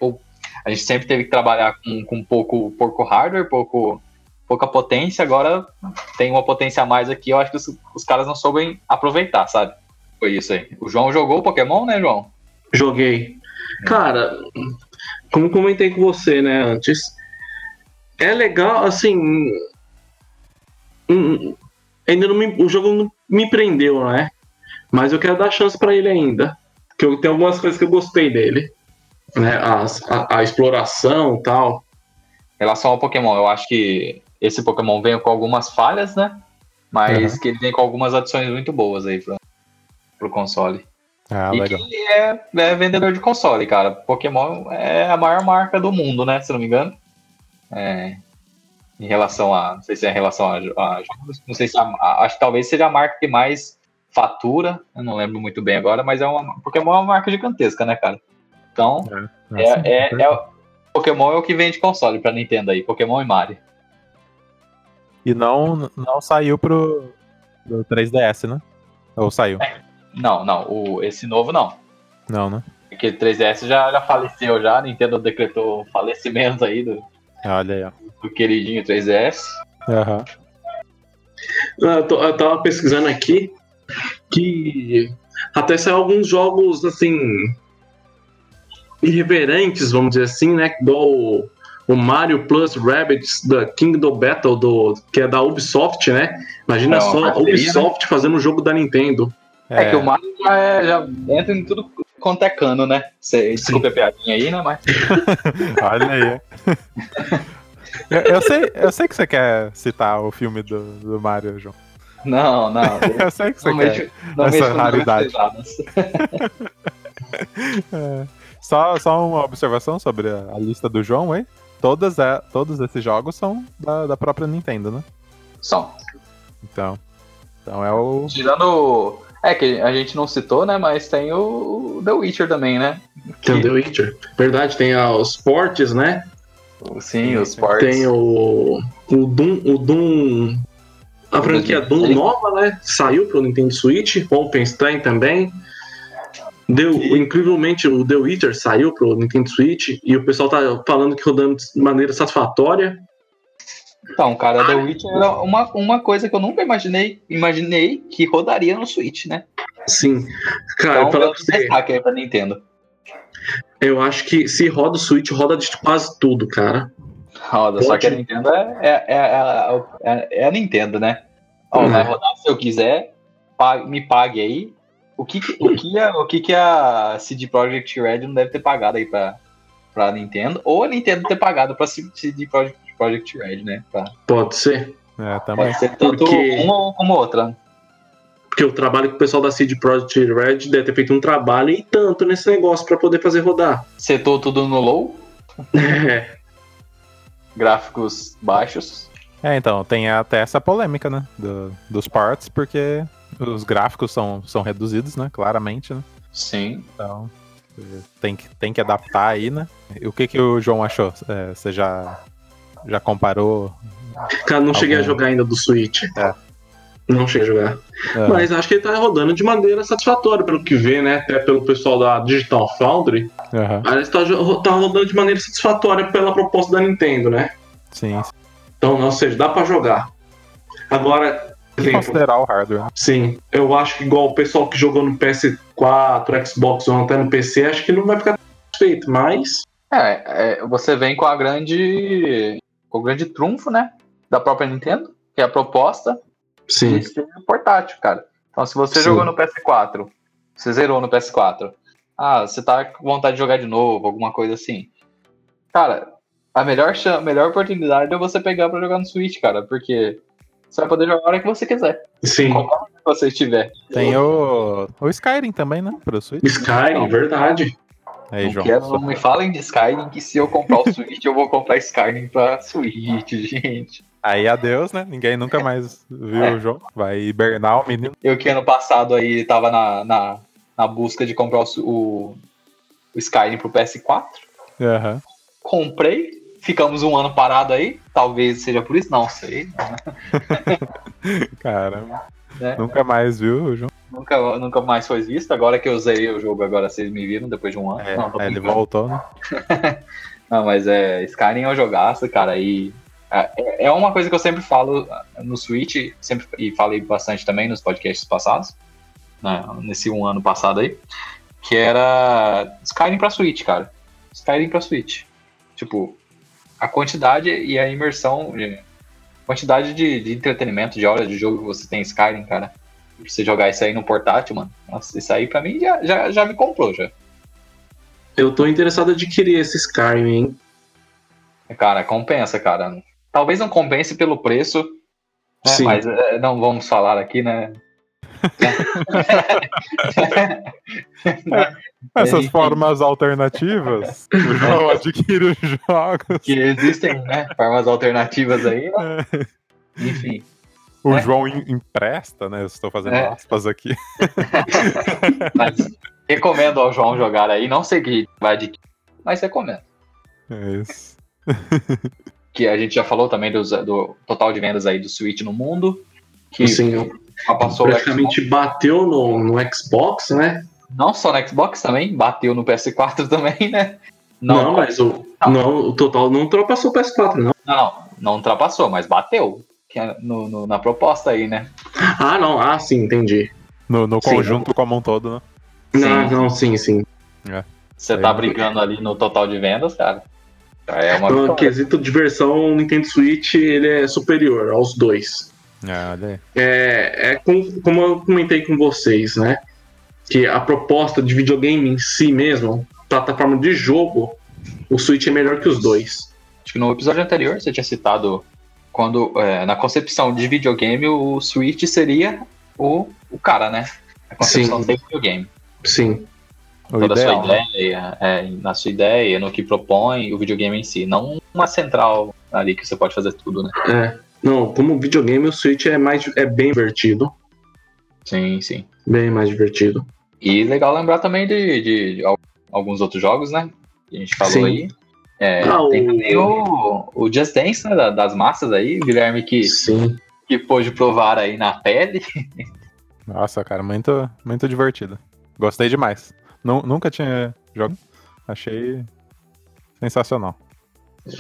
a gente sempre teve que trabalhar com, com pouco, pouco hardware, pouco, pouca potência. Agora tem uma potência a mais aqui. Eu acho que os, os caras não soubem aproveitar, sabe? Foi isso aí. O João jogou o Pokémon, né, João? Joguei. Cara, como comentei com você, né, antes, é legal, assim. Ainda não me, o jogo não me prendeu, né? Mas eu quero dar chance pra ele ainda. Porque eu tenho algumas coisas que eu gostei dele. Né? As- a, a exploração e tal. Em relação ao Pokémon, eu acho que esse Pokémon veio com algumas falhas, né? Mas que ele vem com algumas adições muito boas aí pro, pro console. Ah, e legal. que é, é vendedor de console, cara. Pokémon é a maior marca do mundo, né? Se não me engano. É, em relação a. Não sei se é em relação a, a jogos. Não sei se. A, a- acho que talvez seja a marca que mais fatura. Eu não lembro muito bem agora, mas é uma. Pokémon é uma marca gigantesca, né, cara? Então, Ah, é, sim, é, é o- Pokémon é o que vende console pra Nintendo aí. Pokémon e Mario. E não, não saiu pro, pro 3DS, né? Ou saiu? Não, não. O, esse novo não. Não, né? Porque 3DS já, já faleceu já. A Nintendo decretou o falecimento aí do, Olha aí, ó. do queridinho 3DS. Aham. Eu, tô- eu tava pesquisando aqui que até saiu alguns jogos assim irreverentes, vamos dizer assim, né? Do o Mario Plus Rabbids da Kingdom Battle, do, que é da Ubisoft, né? Imagina É só a parceria, Ubisoft fazendo um jogo da Nintendo. É, que o Mario já, é- já entra em tudo quanto é cano, né? Cê, desculpa a piadinha aí, né? Mas Olha aí. eu, eu sei, eu sei que você quer citar o filme do, do Mario, João. não, não. Eu sei que você Não quer. mexo, não essa raridade. É. Só, só uma observação sobre a, lista do João, hein? Todas, é, todos esses jogos são da, da própria Nintendo, né? Só. Então, então é o. Tirando. É que a gente não citou, né? Mas tem o, The Witcher também, né? Tem o Que- The Witcher. Verdade, tem os portes, né? Sim, os ports. Tem o, o Doom. O Doom a franquia Doom nova, né? Saiu pro Nintendo Switch. Wolfenstein também. Deu, incrivelmente, o The Witcher saiu pro Nintendo Switch. E o pessoal tá falando que rodando de maneira satisfatória. Então, cara, The Witcher era uma, uma coisa que eu nunca imaginei, imaginei que rodaria no Switch, né? Sim. Cara, Então, eu, eu destaque aí pra Nintendo. eu acho que se roda o Switch, roda de quase tudo, cara. Roda, só que a Pode. Nintendo é, é, é, é, é- é a Nintendo, né? Ó, Hum. vai rodar se eu quiser, pa- me pague aí. O que, que- o, que a, o que, que a CD Projekt Red não deve ter pagado aí pra, pra Nintendo? Ou a Nintendo ter pagado pra CD Projekt, Projekt Red, né? Pra, Pode ser. É, também. pode ser tanto Porque- uma como outra. Porque eu trabalho com o pessoal da CD Projekt Red deve ter feito um trabalho e tanto nesse negócio pra poder fazer rodar. Setou tudo no low, É, gráficos baixos. É, então, tem até essa polêmica, né? do- dos parts, porque os gráficos são, são reduzidos, né? Claramente, né? Sim. Então, tem que, tem que adaptar aí, né? E o que, que o João achou? Eh, Você já, já comparou? cara, não cheguei a Algum- jogar ainda do Switch. É. Não cheguei a jogar. Ah, Mas acho que ele tá rodando de maneira satisfatória, pelo que vê, né? Até pelo pessoal da Digital Foundry. aham, Parece que tá, tá rodando de maneira satisfatória pela proposta da Nintendo, né? sim. Então, ou seja, dá pra jogar. Agora, Tem que considerar o hardware. né? sim, eu acho que igual o pessoal que jogou no PS4, Xbox ou até no PC, acho que não vai ficar satisfeito, mas. É, é, você vem com a grande. O grande trunfo, né? Da própria Nintendo, que é a proposta Sim. de ser portátil, cara. Então, se você Sim. jogou no PS4, você zerou no PS4, ah, você tá com vontade de jogar de novo, alguma coisa assim. Cara, a melhor, a melhor oportunidade é você pegar pra jogar no Switch, cara, porque você vai poder jogar a hora que você quiser. Sim. Qualquer hora que você estiver. Tem o, o Skyrim também, né? Pro Switch. Skyrim, verdade. Aí, Não, João. quero, não me falem de Skyrim, que se eu comprar o Switch, eu vou comprar Skyrim pra Switch, gente. Aí, adeus, né? Ninguém nunca mais viu É. o jogo. Vai hibernar o menino. Eu que ano passado aí tava na, na, na busca de comprar o, o, o Skyrim pro PS4. Aham. Comprei, ficamos um ano parado aí. Talvez seja por isso, não sei. Caramba. Né? Nunca mais viu o João. Nunca, nunca mais foi visto. Agora que eu usei o jogo, agora vocês me viram depois de um ano. É, não, aí ele voltou, né? Não, mas é. Skyrim é um jogaço, cara. E é, é uma coisa que eu sempre falo no Switch, sempre, e falei bastante também nos podcasts passados, né, nesse um ano passado aí, que era Skyrim pra Switch, cara. Skyrim pra Switch. Tipo, a quantidade e a imersão, de- quantidade de, de entretenimento, de horas de jogo que você tem em Skyrim, cara. Você jogar isso aí no portátil, mano. Nossa, isso aí pra mim já, já, já me comprou, já. Eu tô interessado em adquirir esse Skyrim, hein? Cara, compensa, cara. Talvez não compense pelo preço, né? Sim. mas é, não vamos falar aqui, né? Essas formas alternativas, o João adquire os jogos. que existem, né? Formas alternativas aí, né? Enfim. O É. João em- empresta, né? Eu estou fazendo É. aspas aqui. Mas recomendo ao João jogar aí. Não sei que vai adquirir, mas recomendo. É isso. Que a gente já falou também dos- do total de vendas aí do Switch no mundo. Que Assim, já passou praticamente bateu no, no Xbox, né? Não só no Xbox também, bateu no PS4 também, né? Não, mas o, Não. não, o total não ultrapassou o PS4, não. Não, não, não ultrapassou, mas bateu. Que é no, no- na proposta aí, né? Ah, não. Ah, sim, entendi. No, no Sim. conjunto como um todo, né? Não, Sim. não, sim, sim. Você Aí tá brigando ali no total de vendas, cara. É uma No vitória. quesito diversão, o Nintendo Switch ele é superior aos dois. Ah. É, é com- como eu comentei com vocês, né? Que a proposta de videogame em si mesmo, plataforma de jogo, o Switch é melhor que os dois. Acho que no episódio anterior você tinha citado quando, é, na concepção de videogame, o Switch seria o, o cara, né? A concepção Sim. de videogame. Sim, O Toda ideal, a sua né? ideia, é, na sua ideia, no que propõe o videogame em si. Não uma central ali que você pode fazer tudo, né? é. Não, como videogame, o Switch é, mais, é bem divertido. Sim, sim. Bem mais divertido. E legal lembrar também de, de- de al- alguns outros jogos, né? Que a gente falou Sim. aí. É, Ah, o- tem também o, o Just Dance, né, da- das massas aí, o Guilherme que, Sim. que pôde provar aí na pele. Nossa, cara, muito, muito divertido. Gostei demais. Nu- nunca tinha jogado. Achei sensacional.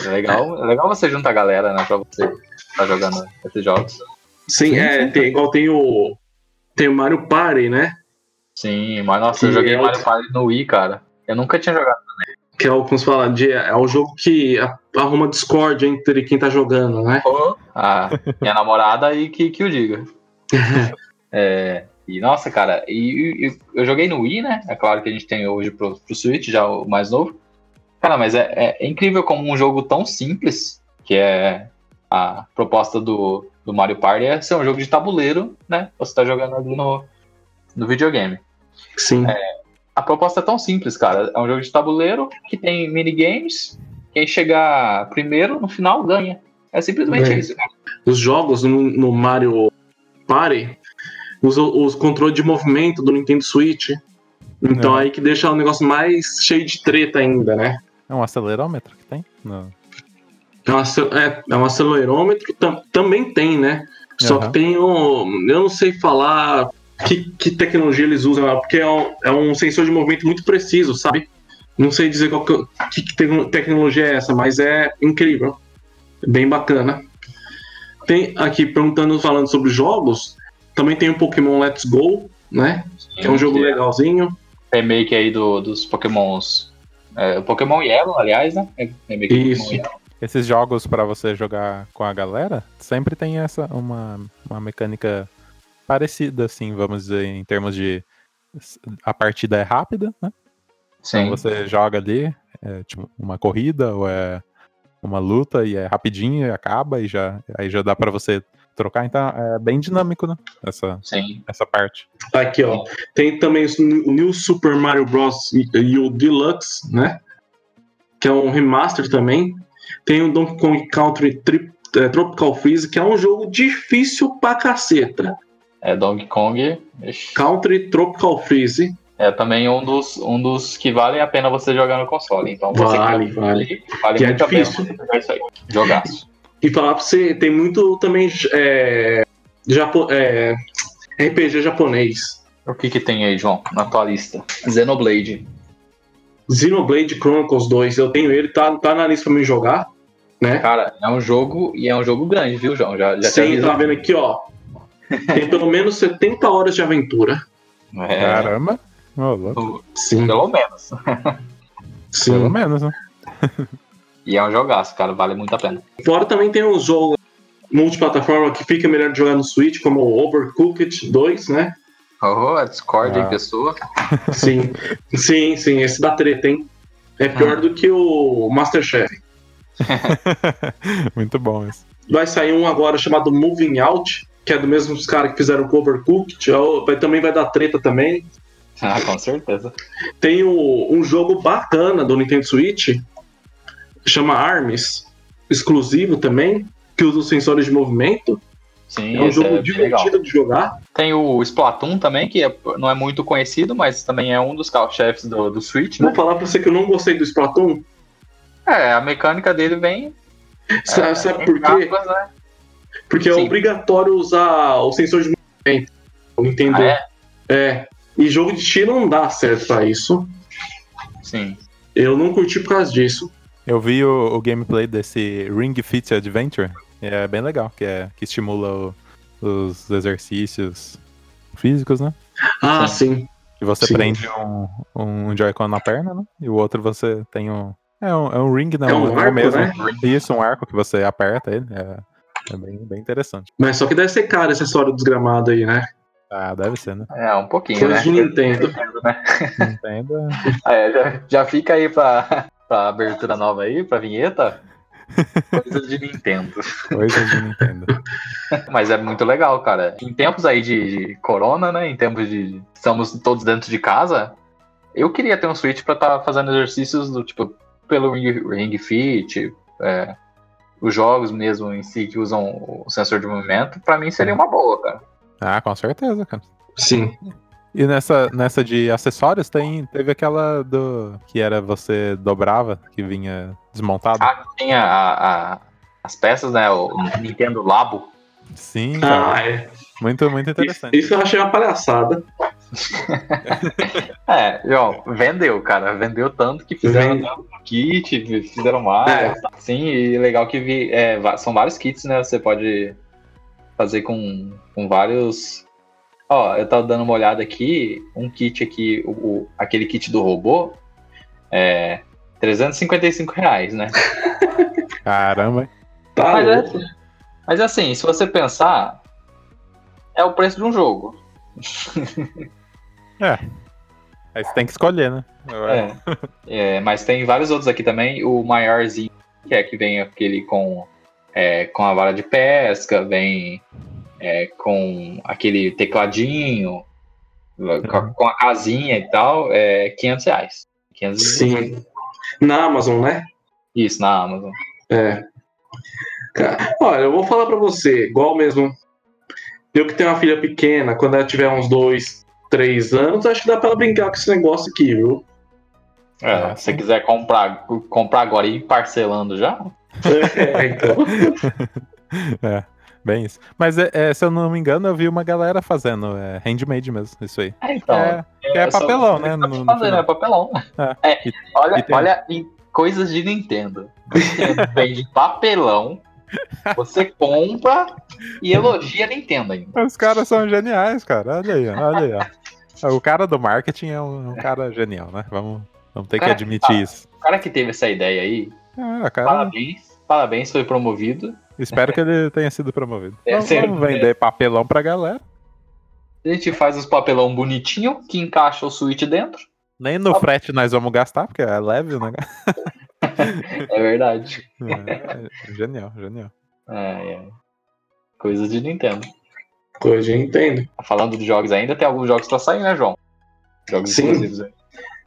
É legal, é legal você juntar a galera, né, pra você estar jogando esses jogos. Sim, Sim, é, sim. tem, igual tem o. Tem o Mario Party, né? Sim, mas nossa, eu Que joguei é o- Mario Party no Wii, cara. Eu nunca tinha jogado. Que é o, como se fala, de, é o jogo que arruma discord entre quem tá jogando, né? A minha namorada e que, que o diga. É, e nossa, cara, e, e eu joguei no Wii, né? É claro que a gente tem hoje pro, pro Switch, já o mais novo. Cara, mas é, é- é incrível como um jogo tão simples, que é a proposta do, do Mario Party, é ser um jogo de tabuleiro, né? Você tá jogando ali no, no videogame. Sim. A proposta é tão simples, cara. É um jogo de tabuleiro que tem minigames. Quem chegar primeiro, no final, ganha. É simplesmente isso. cara. Os jogos no, no Mario Party, os, os controles de movimento do Nintendo Switch. Então É. aí que deixa o negócio mais cheio de treta ainda, né? É um acelerômetro que tem? No... É um, acel- é, é um acelerômetro, tam- também tem, né? Só que tem um. Eu não sei falar que, que tecnologia eles usam, porque é um, é um sensor de movimento muito preciso, sabe? Não sei dizer qual que, que, que tecno- tecnologia é essa, mas é incrível. Bem bacana. Tem aqui perguntando, falando sobre jogos, também tem o Pokémon Let's Go, né? Que é um jogo Que legalzinho. remake aí do, dos Pokémons. É, o Pokémon Yellow, aliás, né? É Remake Isso. Pokémon Yellow. Esses jogos pra você jogar com a galera, sempre tem essa uma, uma mecânica parecida, assim, vamos dizer, em termos de a partida é rápida, né? Então Sim. você joga ali, é tipo uma corrida ou é uma luta e é rapidinho e acaba e já aí já dá pra você trocar, então é bem dinâmico, né? Essa Sim. essa parte. Aqui, ó. Tem também o New Super Mario Bros. e o Deluxe, né? Que é um remaster também. Tem o Donkey Kong Country Tri- eh, Tropical Freeze, que é um jogo difícil pra caceta. É Donkey Kong. ixi, Country Tropical Freeze. É também um dos, um dos que vale a pena você jogar no console. Então Vale, vale. vale Que é muito a pena difícil. você jogar isso aí. Jogaço. E falar pra você, tem muito também é, japo, é, RPG japonês. O que que tem aí, João, na tua lista? Xenoblade. Xenoblade Chronicles 2, eu tenho ele, tá, tá na lista pra mim jogar, né? Cara, é um jogo e é um jogo grande, viu, João? Já, já Sim, tá vendo aqui, ó. Tem pelo menos 70 horas de aventura. É, Caramba! Louco. Sim, pelo menos. Pelo sim. menos, né? E é um jogaço, cara, vale muito a pena. Fora também tem uns jogos multiplataforma que fica melhor de jogar no Switch, como o Overcooked 2, né? Oh, a Discord Ah. em pessoa. Sim, sim, sim, esse dá treta, hein? É pior do que o Masterchef. Muito bom isso. Vai sair um agora chamado Moving Out, que é do mesmo caras que fizeram o Overcooked, é vai- também vai dar treta também. Ah, com certeza. Tem o- um jogo bacana do Nintendo Switch, chama ARMS, exclusivo também, que usa os sensores de movimento. Sim, É um jogo é bem legal. divertido de jogar. Tem o Splatoon também, que é- não é muito conhecido, mas também é um dos carro-chefes do, do Switch, né? Vou falar pra você que eu não gostei do Splatoon. É, a mecânica dele vem. Sabe, é, sabe por quê? né? Porque é Sim. obrigatório usar o sensor de movimento. Entendeu? Ah, é? é. E jogo de tiro não dá certo pra isso. Sim. Eu não curti por causa disso. Eu vi o, o gameplay desse Ring Fit Adventure, e é bem legal, que, é, que estimula o- os exercícios físicos, né? Ah, sim. E você Sim. prende um, um Joy-Con na perna, né? E o outro você tem um. É um, é um ring, não, É um é arco, mesmo. né? Isso, um arco que você aperta ele. É, é bem, bem interessante. Mas só que deve ser caro essa história dos gramados aí, né? Ah, deve ser, né? É, um pouquinho, Coisa né? de Nintendo. né? Nintendo. É, já, já fica aí pra, pra abertura nova aí, pra vinheta. Coisa de Nintendo. Coisas de Nintendo. Mas é muito legal, cara. Em tempos aí de, de corona, né? Em tempos de. Estamos todos dentro de casa. Eu queria ter um Switch pra estar fazendo exercícios do tipo, pelo Ring, Ring Fit, é, os jogos mesmo em si que usam o sensor de movimento, pra mim seria uma boa, cara. Ah, com certeza, cara. Sim. E nessa, nessa de acessórios, tem, teve aquela do. que era você dobrava, que vinha desmontado. Ah, tinha a- a- as peças, né? O Nintendo Labo. Sim. Ah, é. Muito, muito interessante. Isso eu achei uma palhaçada. É, João, vendeu, cara. Vendeu tanto que fizeram Vende. um kit, fizeram mais. É. Sim, e legal que vi, é, são vários kits, né? Você pode fazer com, com vários Ó, eu tava dando uma olhada aqui, um kit aqui, o, o- aquele kit do robô, é 355 reais, né? Caramba? Tá Mas é-. Mas assim, se você pensar, é o preço de um jogo. Aí você tem que escolher, né? É. É, mas tem vários outros aqui também. O maiorzinho, que é que vem aquele com, é, com a vara de pesca, vem é, com aquele tecladinho, com, com a casinha e tal, é 500 reais. 500 Sim. Na Amazon, né? Isso, na Amazon. É. Cara, olha, eu vou falar pra você, igual mesmo. Eu que tenho uma filha pequena, quando ela tiver uns dois, três anos, acho que dá pra ela brincar com esse negócio aqui, viu? É, Ah, se você quiser comprar, comprar agora e ir parcelando já, É, então. É, bem isso. Mas é, é, se eu não me engano, eu vi uma galera fazendo é, handmade mesmo, isso aí. é, então. é, é papelão, né? No, Fazendo, final. é papelão. É. É, E- olha, e tem- olha em coisas de Nintendo. Nintendo vende papelão, você compra e elogia a Nintendo ainda. Os caras são geniais, cara. Olha aí, olha aí. ó. O cara do marketing é um, um cara genial, né? Vamos, vamos ter que Cara, admitir ah, isso. O cara que teve essa ideia aí, Ah, cara, parabéns, parabéns, foi promovido. espero que ele tenha sido promovido. É, Vamos, vamos vender papelão pra galera. A gente faz os papelão bonitinho, que encaixa o Switch dentro. Nem no frete nós vamos gastar, porque é leve o negócio. É verdade. É, é genial, genial. É, é. Coisas de Nintendo. Coisa eu entendo. Falando de jogos ainda, tem alguns jogos pra sair, né, João? Jogos Sim. exclusivos aí.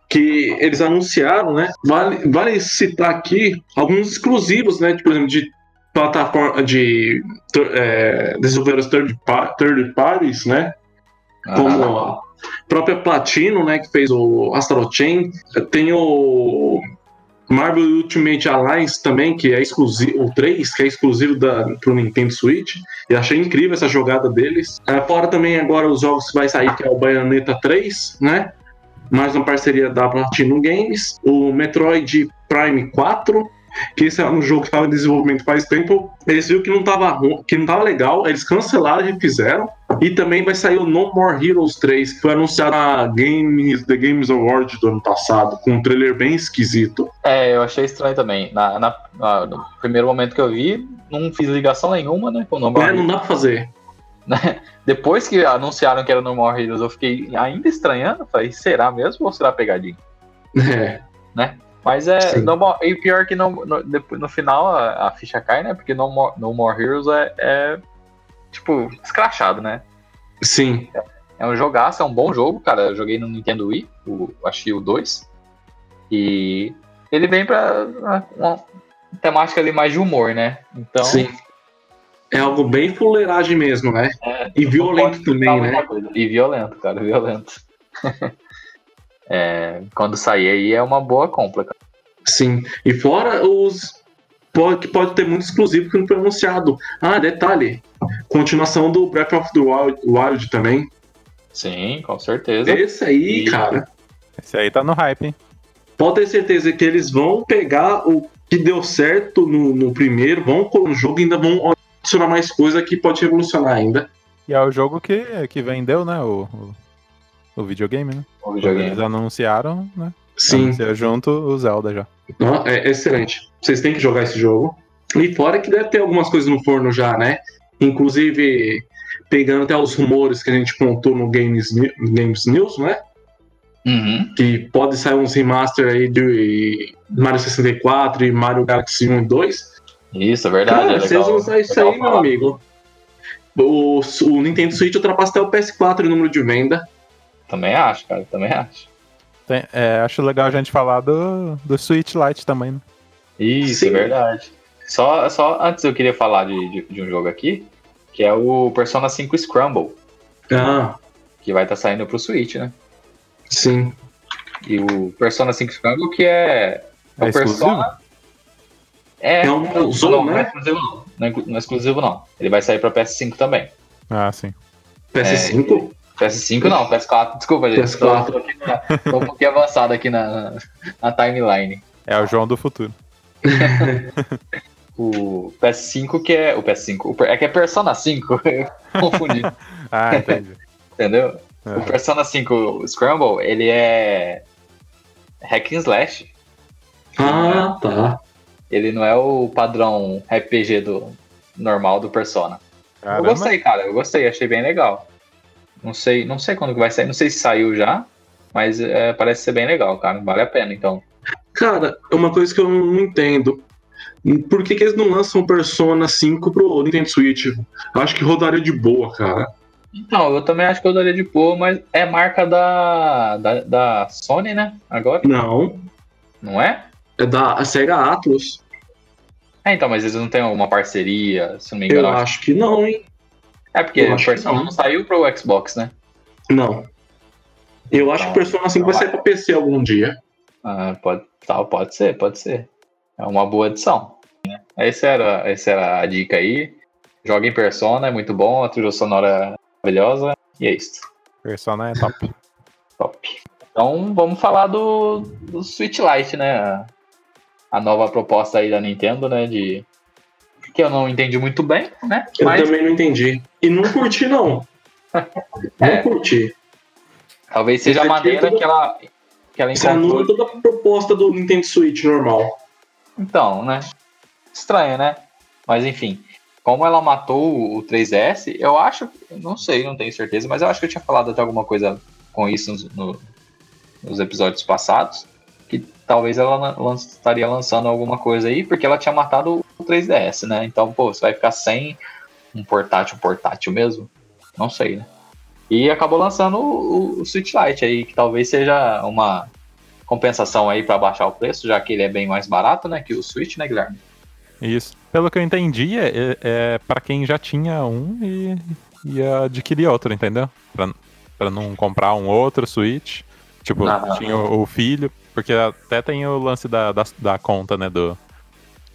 Que eles anunciaram, né? Vale, vale citar aqui alguns exclusivos, né? de, Por exemplo, de plataforma de é, desenvolvedores third, third parties, né? como Ah, a própria Platino, né, que fez o Astral Chain, tem o Marvel Ultimate Alliance também, que é exclusivo, o 3, que é exclusivo da, pro Nintendo Switch, e achei incrível essa jogada deles. É, fora também agora os jogos que vai sair, que é o Bayonetta 3, né, mais uma parceria da Platino Games, o Metroid Prime 4, que esse é um jogo que estava em desenvolvimento faz tempo, eles viram que não estava que não tava legal, eles cancelaram e refizeram. E também vai sair o No More Heroes 3, que foi anunciado na Games, The Games Award do ano passado, com um trailer bem esquisito. É, eu achei estranho também. Na, na- na- no primeiro momento que eu vi, não fiz ligação nenhuma, né? Com o nome É, não dá pra fazer. Depois que anunciaram que era No More Heroes, eu fiquei ainda estranhando. Falei, será mesmo ou será pegadinha? É, Mas é. Sim. No More- e pior que no, no, no final a, a ficha cai, né? Porque No More, no More Heroes é, é, Tipo, escrachado, né? sim. É um jogaço, é um bom jogo, cara. Eu joguei no Nintendo Wii, o, acho que o 2. E ele vem pra uma, uma temática ali mais de humor, né? Então. Sim. É algo bem fuleiragem mesmo, né? É, E violento também, né? coisa. E violento, cara, violento. É, quando sair aí é uma boa compra, cara. Sim. E fora os. Pode, que pode ter muito exclusivo que não foi anunciado. Ah, detalhe. Continuação do Breath of the Wild, Wild também. Sim, com certeza. Esse aí, E- cara. Esse aí tá no hype, hein? Pode ter certeza que eles vão pegar o que deu certo no, no primeiro, vão com o jogo e ainda vão adicionar mais coisa que pode revolucionar ainda. E é o jogo que, que vendeu, né? O, o, o videogame, né? O videogame. Eles anunciaram, né? Sim, Anunciou junto o Zelda já. Ó, é excelente. Vocês têm que jogar esse jogo. E fora que deve ter algumas coisas no forno já, né? Inclusive, pegando até os rumores que a gente contou no Games, Games News, né? Uhum. Que pode sair uns remaster aí de Mario 64 e Mario Galaxy 1 e 2. Isso, é verdade. Cara, é legal, eles lançarem isso legal aí, meu falar. amigo. O, o Nintendo Switch ultrapassa até o PS4 em número de venda. Também acho, cara, também acho. Tem- é, acho legal a gente falar do, do Switch Lite também, né? Isso, Sim. é verdade. Só, só antes eu queria falar de, de, de um jogo aqui, que é o Persona 5 Scramble, Ah, que vai estar saindo pro Switch, né? sim. E o Persona 5 Scramble que é. É o exclusivo? Persona. É, É um não, console, não, não é né? exclusivo não. Não é, não é exclusivo não. Ele vai sair pra PS5 também. Ah, sim. PS5? PS5 não, PS4, desculpa, gente. PS4. Tô, tô, um pouquinho avançado aqui na, na timeline. É o João do futuro. O PS5 que é. O PS5. o Per- é que é Persona 5. eu Confundi. Ah, entendi. Entendeu? É. O Persona 5 Scramble, ele é hack and slash. Ah, tá. Ele não é o padrão RPG do normal do Persona. Caramba. Eu gostei, cara. Eu gostei, achei bem legal. Não sei, não sei quando que vai sair, não sei se saiu já, mas é, parece ser bem legal, cara. Vale a pena, então. Cara, é uma coisa que eu não entendo. Por que, que eles não lançam Persona 5 pro Nintendo Switch? Eu acho que rodaria de boa, cara. Então, eu também acho que eu daria de boa, mas é marca da, da, da Sony, né? Agora, Não. não é? É da Sega Atlus. É, então, mas eles não têm alguma parceria, se não me engano. Eu acho que não, hein? É porque o Persona não. não saiu pro Xbox, né? Não. Eu acho que Persona 5 vai sair pra PC algum dia. Ah, pode, tá, pode ser, pode ser. É uma boa edição. Essa era, essa era a dica aí. Joga em Persona, é muito bom, a trilha sonora é maravilhosa. E é isso. Persona é top. Top. Então vamos falar do, do Switch Lite, né? A, a nova proposta aí da Nintendo, né? De. Que eu não entendi muito bem, né? Eu Mas também não entendi. E não curti, não. Não É. curti. talvez seja a maneira tudo- que ela, que ela Isso anula encontrou. toda a proposta do Nintendo Switch normal. Então, né? Estranho, né? Mas enfim, como ela matou o 3DS, eu acho, não sei, não tenho certeza, mas eu acho que eu tinha falado até alguma coisa com isso nos, no- nos episódios passados, que talvez ela lan- estaria lançando alguma coisa aí, porque ela tinha matado o 3DS, né? Então, pô, você vai ficar sem um portátil portátil mesmo? Não sei, né? E acabou lançando o, o Switch Lite aí, que talvez seja uma compensação aí para baixar o preço, já que ele é bem mais barato, né, que o Switch, né, Guilherme? Isso. Pelo que eu entendi, é, é para quem já tinha um e ia adquirir outro, entendeu? Pra, pra não comprar um outro Switch. Tipo, Ah. tinha o, o filho, porque até tem o lance da, da, da conta, né, do,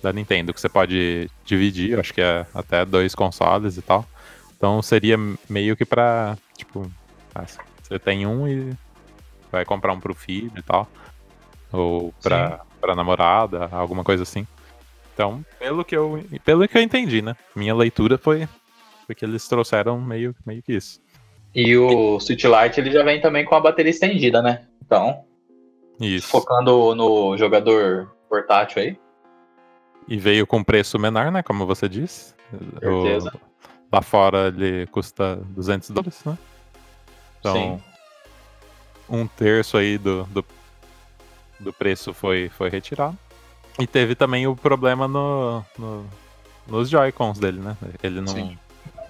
da Nintendo, que você pode dividir, acho que é até dois consoles e tal. Então seria meio que pra, tipo, ah, você tem um e vai comprar um pro filho e tal. Ou pra, pra namorada, alguma coisa assim. Então, pelo que eu, pelo que eu entendi, né? Minha leitura foi, foi que eles trouxeram meio, meio que isso. E o Switch Lite ele já vem também com a bateria estendida, né? Então, Isso. focando no jogador portátil aí. E veio com preço menor, né? Como você disse. Certeza. O- lá fora ele custa 200 dólares, né? Então, Sim. um terço aí do, do, do preço foi, foi retirado. E teve também o problema no, no- nos Joy-Cons dele, né? Ele não, Sim.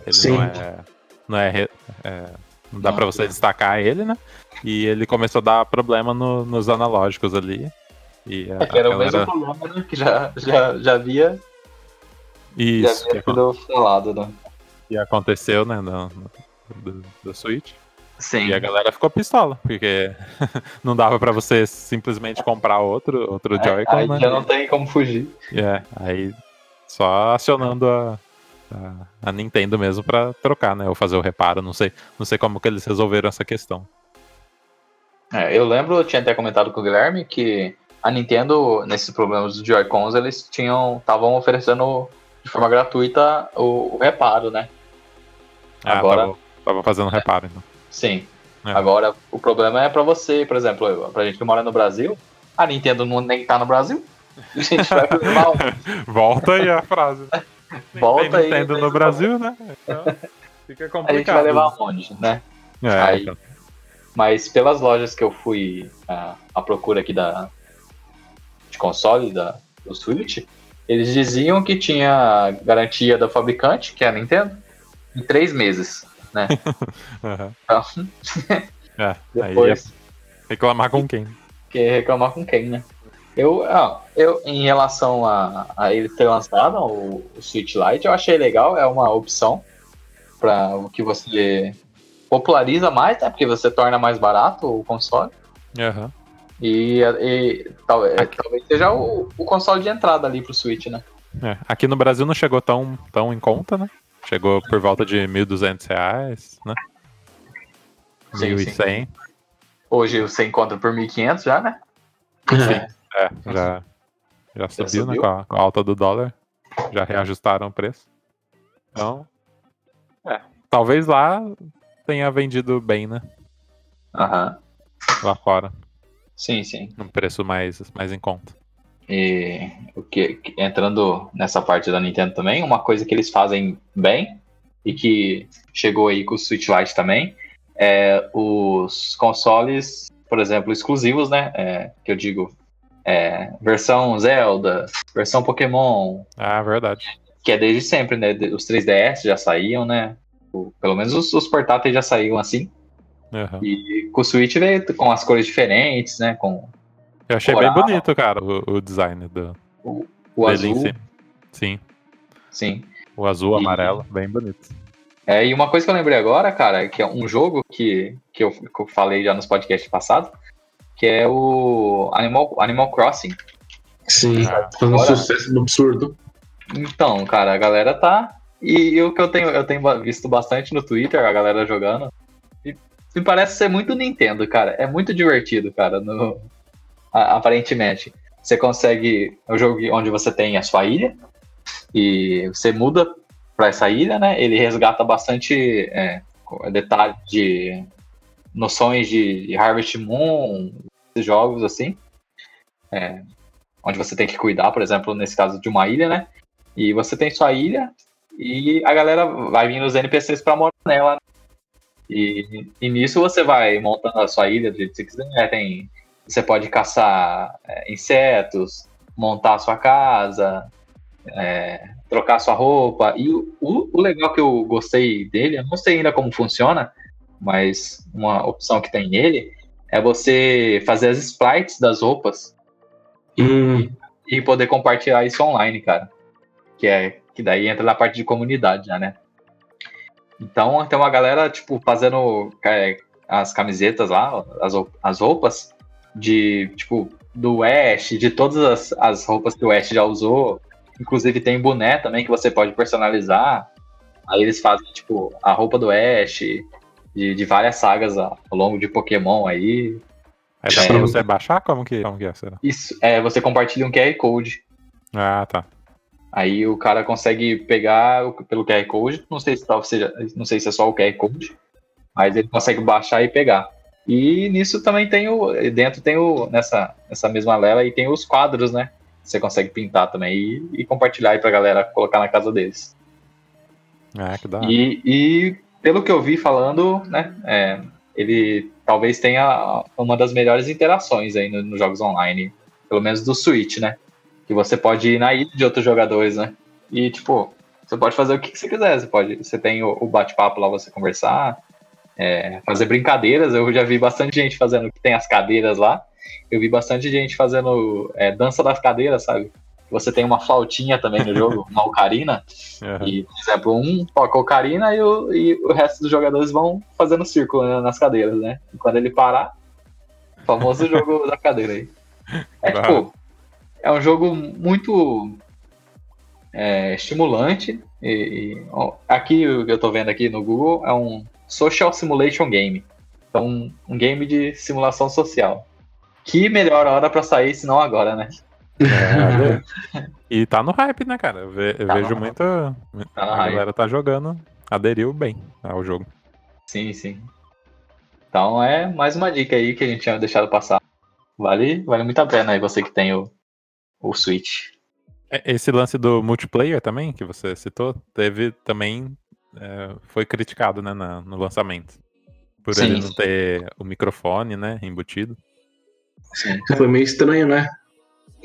ele Sim. não é. Não é, é- não dá pra você é. destacar ele, né? E ele começou a dar problema no- nos analógicos ali. E a, É que era o mesmo problema né, que já, já, já havia, já Isso, havia que, sido falado, né? que aconteceu, né? No, no- do, do Switch. Sim. E a galera ficou pistola, porque não dava pra você simplesmente comprar outro, outro Joy-Con, aí né? já não tem como fugir. É, aí só acionando a, a, a Nintendo mesmo pra trocar, né? Ou fazer o reparo, não sei, não sei como que eles resolveram essa questão. É, eu lembro, eu tinha até comentado com o Guilherme que a Nintendo, nesses problemas dos Joy-Cons, eles tinham. estavam oferecendo de forma gratuita o, o reparo, né? Ah, Agora- tava, tava fazendo reparo, então. Sim. É. Agora, o problema é pra você, por exemplo, eu- pra gente que mora no Brasil, a Nintendo não nem tá no Brasil. A gente vai levar um. Volta aí a frase. Volta aí. Nintendo no Brasil, né? Então, fica complicado. A gente vai levar onde, né? É, aí- então. Mas pelas lojas que eu fui à, à procura aqui da de console da, do Switch, eles diziam que tinha garantia da fabricante, que é a Nintendo, em três meses. Aham. Então, É, ia depois reclamar com quem? que reclamar com quem, né? Eu, ah, eu em relação a, a ele ter lançado o, o Switch Lite, eu achei legal, é uma opção para o que você populariza mais, né? Porque você torna mais barato o console. Aham. E, e tal- é, talvez seja o, o console de entrada ali pro Switch, né? É, aqui no Brasil não chegou tão, tão em conta, né? Chegou por volta de 1.200 reais, né? Sim, 1.100. Hoje você encontra por 1.500 já, né? É, já, já subiu, né? subiu? Com a, com a alta do dólar. Já reajustaram o preço. Então, é, talvez lá tenha vendido bem, né? Aham. Lá fora. Sim, sim. Um preço mais, mais em conta. E o que, que- entrando nessa parte da Nintendo também, uma coisa que eles fazem bem e que chegou aí com o Switch Lite também é os consoles, por exemplo, exclusivos, né? É, que eu digo, é, versão Zelda, versão Pokémon, Ah, verdade. que é desde sempre, né? Os 3DS já saíam, né? O- Pelo menos os, os portáteis já saíam assim. Aham. E com o Switch veio com as cores diferentes, né? Com Eu achei Coral. bem bonito, cara, o, o design do, o em azul. si. Sim, Sim. o azul, E- amarelo, bem bonito. É, e uma coisa que eu lembrei agora, cara, que é um jogo que, que, eu, que eu falei já nos podcasts passados, que é o Animal, Animal Crossing. Sim, Ah, fazendo um agora- sucesso absurdo. Então, cara, a galera tá. E, e o que eu tenho, eu tenho visto bastante no Twitter, a galera jogando. E me parece ser muito Nintendo, cara. É muito divertido, cara, no, a- aparentemente. Você consegue. É um jogo onde você tem a sua ilha. E você muda pra essa ilha, né? Ele resgata bastante é, detalhes de noções de, Harvest Moon, jogos assim. É, onde você tem que cuidar, por exemplo, nesse caso de uma ilha, né? E você tem sua ilha e a galera vai vindo os NPCs pra morar nela. né? E, e nisso você vai montando a sua ilha do jeito que você quiser. Tem, você pode caçar é, insetos, montar a sua casa, é, trocar sua roupa. E o, o legal que eu gostei dele, eu não sei ainda como funciona, mas uma opção que tem nele é você fazer as sprites das roupas Hum, e poder compartilhar isso online, cara. Que é que daí entra na parte de comunidade já, né? Então tem uma galera, tipo, fazendo é, as camisetas lá, as, as roupas de, tipo, do Ash, de todas as, as roupas que o Ash já usou. Inclusive tem boné também que você pode personalizar. Aí eles fazem, tipo, a roupa do Ash, de, de várias sagas ao longo de Pokémon aí. Aí dá É. pra você baixar? Como que, como que é, será? Isso, é, você compartilha um QR Code. Ah, tá. Aí o cara consegue pegar pelo QR Code, não sei se talvez seja, não sei se é só o QR Code, mas ele consegue baixar e pegar. E nisso também tem o dentro tem o nessa nessa mesma lela aí tem os quadros, né? Você consegue pintar também e, e compartilhar aí pra galera colocar na casa deles. Ah, que hora. E, e pelo que eu vi falando, né, é, ele talvez tenha uma das melhores interações aí no- nos jogos online, pelo menos do Switch, né? Que você pode ir na ilha de outros jogadores, né? E tipo, você pode fazer o que você quiser. Você pode, você tem o, o bate-papo lá, você conversar, é, fazer brincadeiras. Eu já vi bastante gente fazendo que tem as cadeiras lá. Eu vi bastante gente fazendo é, dança das cadeiras, sabe? Você tem uma flautinha também no jogo, uma ocarina. Aham. E, por exemplo, um toca ocarina e o, e o resto dos jogadores vão fazendo círculo né, nas cadeiras, né? E quando ele parar, famoso jogo da cadeira aí. É tipo, é um jogo muito é, estimulante. E, e, ó, aqui, o que eu tô vendo aqui no Google é um Social Simulation Game. Então, um, um game de simulação social. Que melhor hora pra sair, se não agora, né? É, e tá no hype, né, cara? Eu, ve- eu Tá vejo muita. Tá a hype. galera tá jogando, aderiu bem ao jogo. Sim, sim. Então é mais uma dica aí que a gente tinha deixado passar. Vale, vale muito a pena aí você que tem o, o Switch. É, Esse lance do multiplayer também, que você citou, teve também. é, foi criticado, né, na- no lançamento. Por Sim. ele não ter o microfone, né, embutido. Sim. foi meio estranho, né?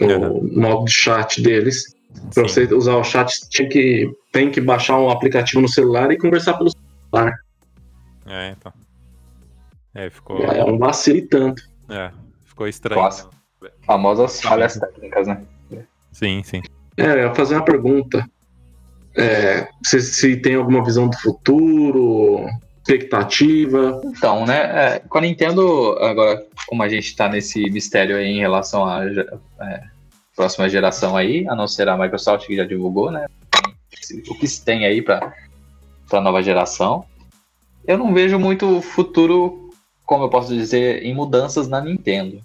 O Uhum. modo de chat deles. Pra Sim. você usar o chat, tinha que, tem que baixar um aplicativo no celular e conversar pelo celular. É, então. É, ficou. É um vacilo e tanto. É, ficou estranho. Famosas falhas técnicas, né? Sim, sim. É, eu ia fazer uma pergunta. É, se, se tem alguma visão do futuro, expectativa. Então, né? é, com a Nintendo, agora, como a gente tá nesse mistério aí em relação à é, próxima geração aí, a não ser a Microsoft que já divulgou, né? O que se tem aí pra, pra nova geração. Eu não vejo muito futuro, como eu posso dizer, em mudanças na Nintendo.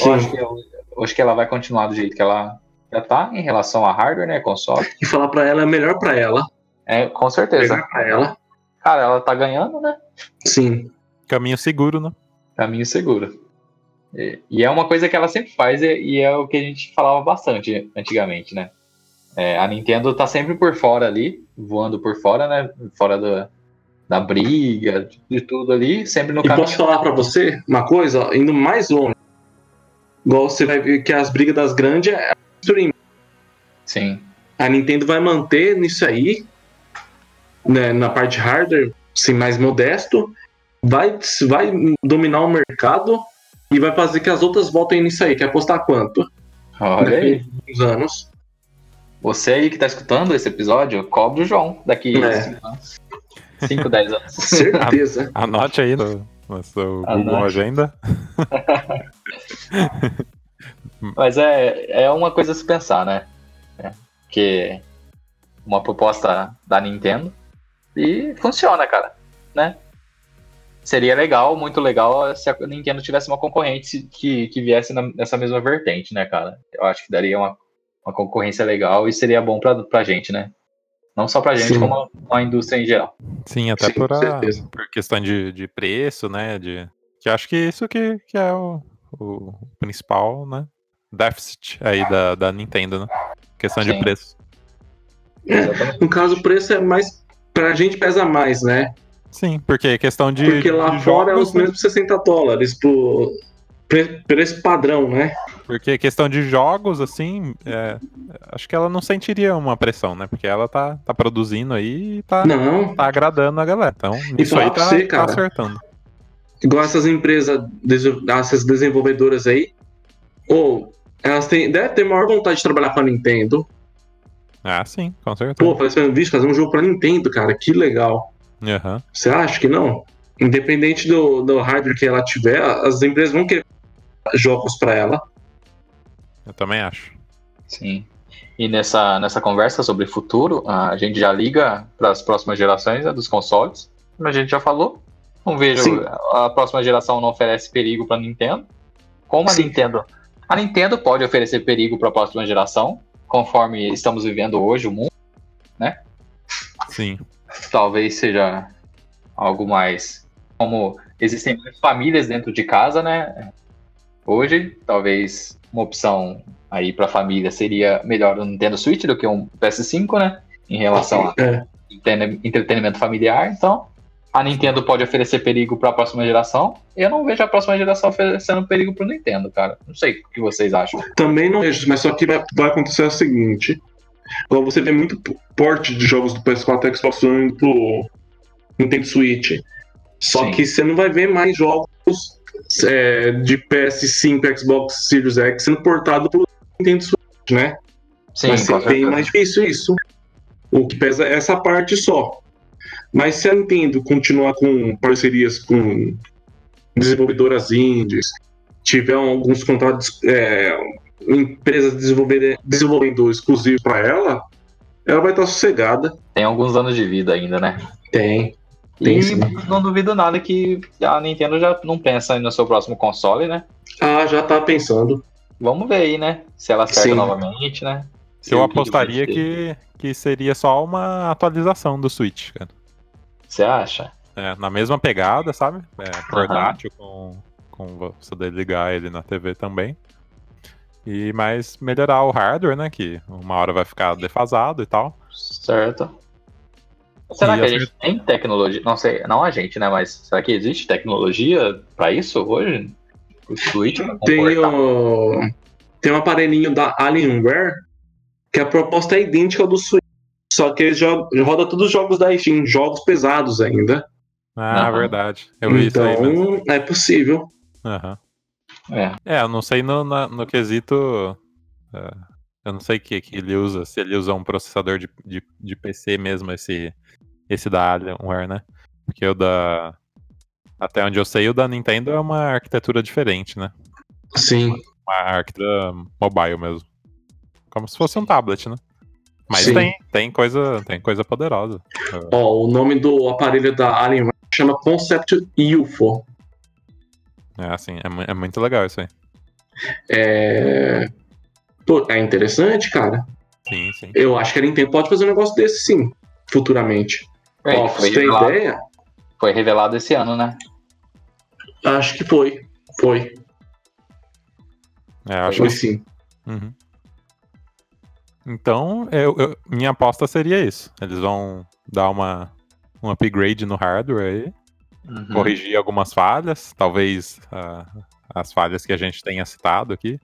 Eu acho, que, eu, eu acho que ela vai continuar do jeito que ela já tá em relação a hardware, né? Console. E falar pra ela é melhor pra ela. É, com certeza. Melhor pra ela. Cara, ela tá ganhando, né? Sim. Caminho seguro, né? Caminho seguro. E, e é uma coisa que ela sempre faz e, e é o que a gente falava bastante antigamente, né? É, a Nintendo tá sempre por fora ali, voando por fora, né? Fora do, da briga, de tudo ali, sempre no E caminho. posso falar pra você uma coisa, ó, indo mais longe. Igual você vai ver que as brigas das grandes é stream. Sim, A Nintendo vai manter nisso aí, né, na parte hardware, ser mais modesto, vai, vai dominar o mercado e vai fazer que as outras voltem nisso aí. Quer apostar quanto? olha aí. Uns anos. Você aí que tá escutando esse episódio, cobre o João daqui É. 5 anos. 5, 10 anos. Certeza. Anote aí no, no seu Google Anote. Agenda. Mas é, é uma coisa a se pensar, né? É, que uma proposta da Nintendo e funciona, cara, né? Seria legal, muito legal, se a Nintendo tivesse uma concorrente que, que viesse na- nessa mesma vertente, né, cara? Eu acho que daria uma, uma concorrência legal e seria bom pra, pra gente, né? Não só pra gente, Sim. como a, a indústria em geral. Sim, até Sim, por, a- por questão de, de preço, né? De, que eu acho que isso que, que é o, o principal, né? Déficit aí da, da Nintendo, né? Questão Sim. de preço. No caso, o preço é mais. Pra gente pesa mais, né? Sim, porque questão de. Porque lá de fora é jogos, os mesmos 60 dólares pro pre- preço padrão, né? Porque questão de jogos, assim, é, acho que ela não sentiria uma pressão, né? Porque ela tá, tá produzindo aí e tá, Não. tá agradando a galera. Então, isso falar aí tá, você, tá cara, acertando. Igual essas empresas, essas desenvolvedoras aí, ou elas têm, devem ter maior vontade de trabalhar com a Nintendo. Ah, sim, com certeza. Pô, falei assim, bicho, fazer um jogo pra Nintendo, cara, que legal. Aham. Você acha que não? Independente do, do hardware que ela tiver, as empresas vão querer jogos pra ela. Eu também acho. Sim. E nessa, nessa conversa sobre futuro, a gente já liga para as próximas gerações né, dos consoles. Como a gente já falou, não vejo Sim. a próxima geração não oferece perigo para Nintendo. Como a Sim. Nintendo, a Nintendo pode oferecer perigo para a próxima geração, conforme estamos vivendo hoje o mundo. Sim. Talvez seja algo mais como existem mais famílias dentro de casa, né? Hoje, talvez uma opção aí para família seria melhor o Nintendo Switch do que um PS5, né? Em relação a É. entretenimento familiar. Então, a Nintendo pode oferecer perigo para a próxima geração. Eu não vejo a próxima geração oferecendo perigo para o Nintendo, cara. Não sei o que vocês acham. Também não vejo, mas só que vai, vai acontecer o seguinte. Igual você vê muito porte de jogos do PS4 e Xbox One indo pro Nintendo Switch. Só Sim. que você não vai ver mais jogos é, de PS5 e Xbox Series X sendo portado pro Nintendo Switch, né? Sim, vai ser bem mais difícil isso. O que pesa é essa parte só. Mas se a Nintendo continuar com parcerias com desenvolvedoras indies, tiver alguns contratos, é, empresas desenvolvendo exclusivo para ela, ela vai estar sossegada. Tem alguns anos de vida ainda, né? Tem. Tem e sim. não duvido nada que a Nintendo já não pensa no seu próximo console, né? Ah, já tá pensando. Vamos ver aí, né? Se ela acerta Sim. novamente, né? Eu apostaria que, que seria só uma atualização do Switch, cara. Você acha? É, na mesma pegada, sabe? É, portátil, com, com você ligar ele na TV também. E mais melhorar o hardware, né? Que uma hora vai ficar defasado e tal. Certo. Será E que a gente tem tecnologia? Não sei, não a gente, né? Mas será que existe tecnologia pra isso hoje? O Switch Tem, o... tem um aparelhinho da Alienware que a proposta é idêntica ao do Switch. Só que ele joga, roda todos os jogos da Steam, jogos pesados ainda. Ah, Aham. verdade. Eu vi isso aí mesmo. Então, é possível. Aham. É. É, eu não sei no, na- no quesito. é, eu não sei o que, que ele usa, se ele usa um processador de, de, de PC mesmo, esse, esse da Alienware, né? Porque o da. Até onde eu sei, o da Nintendo é uma arquitetura diferente, né? Sim. Uma arquitetura mobile mesmo. Como se fosse um tablet, né? Mas Sim. tem, tem coisa, tem coisa poderosa. Ó, o nome do aparelho da Alienware chama Concept UFO. É assim, é, é muito legal isso aí. É... Pô, é interessante, cara. Sim, sim. Eu acho que a Nintendo pode fazer um negócio desse sim, futuramente. Ei, Ó, foi, você revelado, ideia, foi revelado esse ano, né? acho que foi. Foi. É, acho Foi que sim. Uhum. Então, eu- eu- minha aposta seria isso. Eles vão dar uma, um upgrade no hardware aí, Uhum. corrigir algumas falhas, talvez ah, as falhas que a gente tenha citado aqui,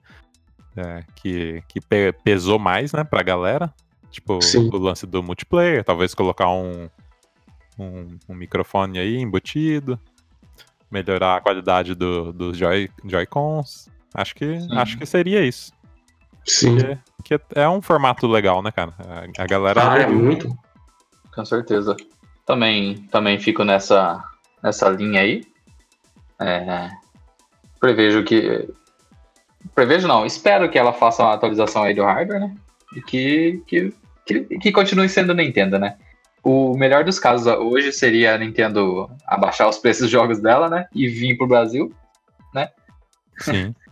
é, que, que pe- pesou mais, né, pra galera. Tipo, Sim. o lance do multiplayer, talvez colocar um, um, um microfone aí embutido, melhorar a qualidade do, dos Joy, Joy-Cons. Acho que, Sim. acho que seria isso. Sim. Que, que é um formato legal, né, cara? A, a galera. Ah, é muito. Com certeza. Também, também fico nessa, nessa linha aí. É, prevejo que. Prevejo não, espero que ela faça uma atualização aí do hardware, né? E que, que, que, que continue sendo Nintendo, né? O melhor dos casos hoje seria a Nintendo abaixar os preços dos jogos dela, né? E vir pro Brasil. Sim.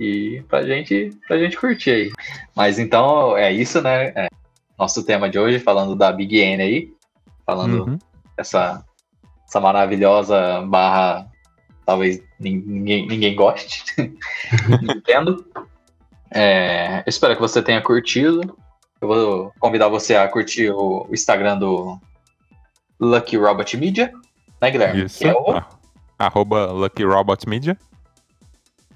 E pra gente, pra gente curtir aí. Mas então é isso, né? É nosso tema de hoje, falando da Big N aí. Falando Uhum. essa, essa maravilhosa barra talvez nin- ninguém, ninguém goste. Nintendo. É, eu espero que você tenha curtido. Eu vou convidar você a curtir o, Instagram do Lucky Robot Media, né, Guilherme? Isso. É o- Ah, Arroba Lucky Robot Media.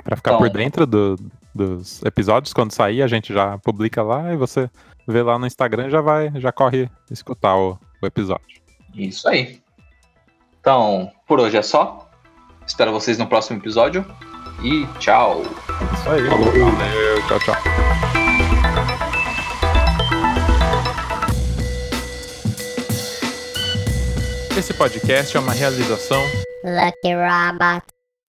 Pra ficar Então- por dentro do- dos episódios, quando sair, a gente já publica lá e você vê lá no Instagram e já vai, já corre escutar o, o episódio. Isso aí. Então, por hoje é só. Espero vocês no próximo episódio. E tchau. Isso aí. Falou. Valeu, tchau, tchau. Esse podcast é uma realização Lucky Robot.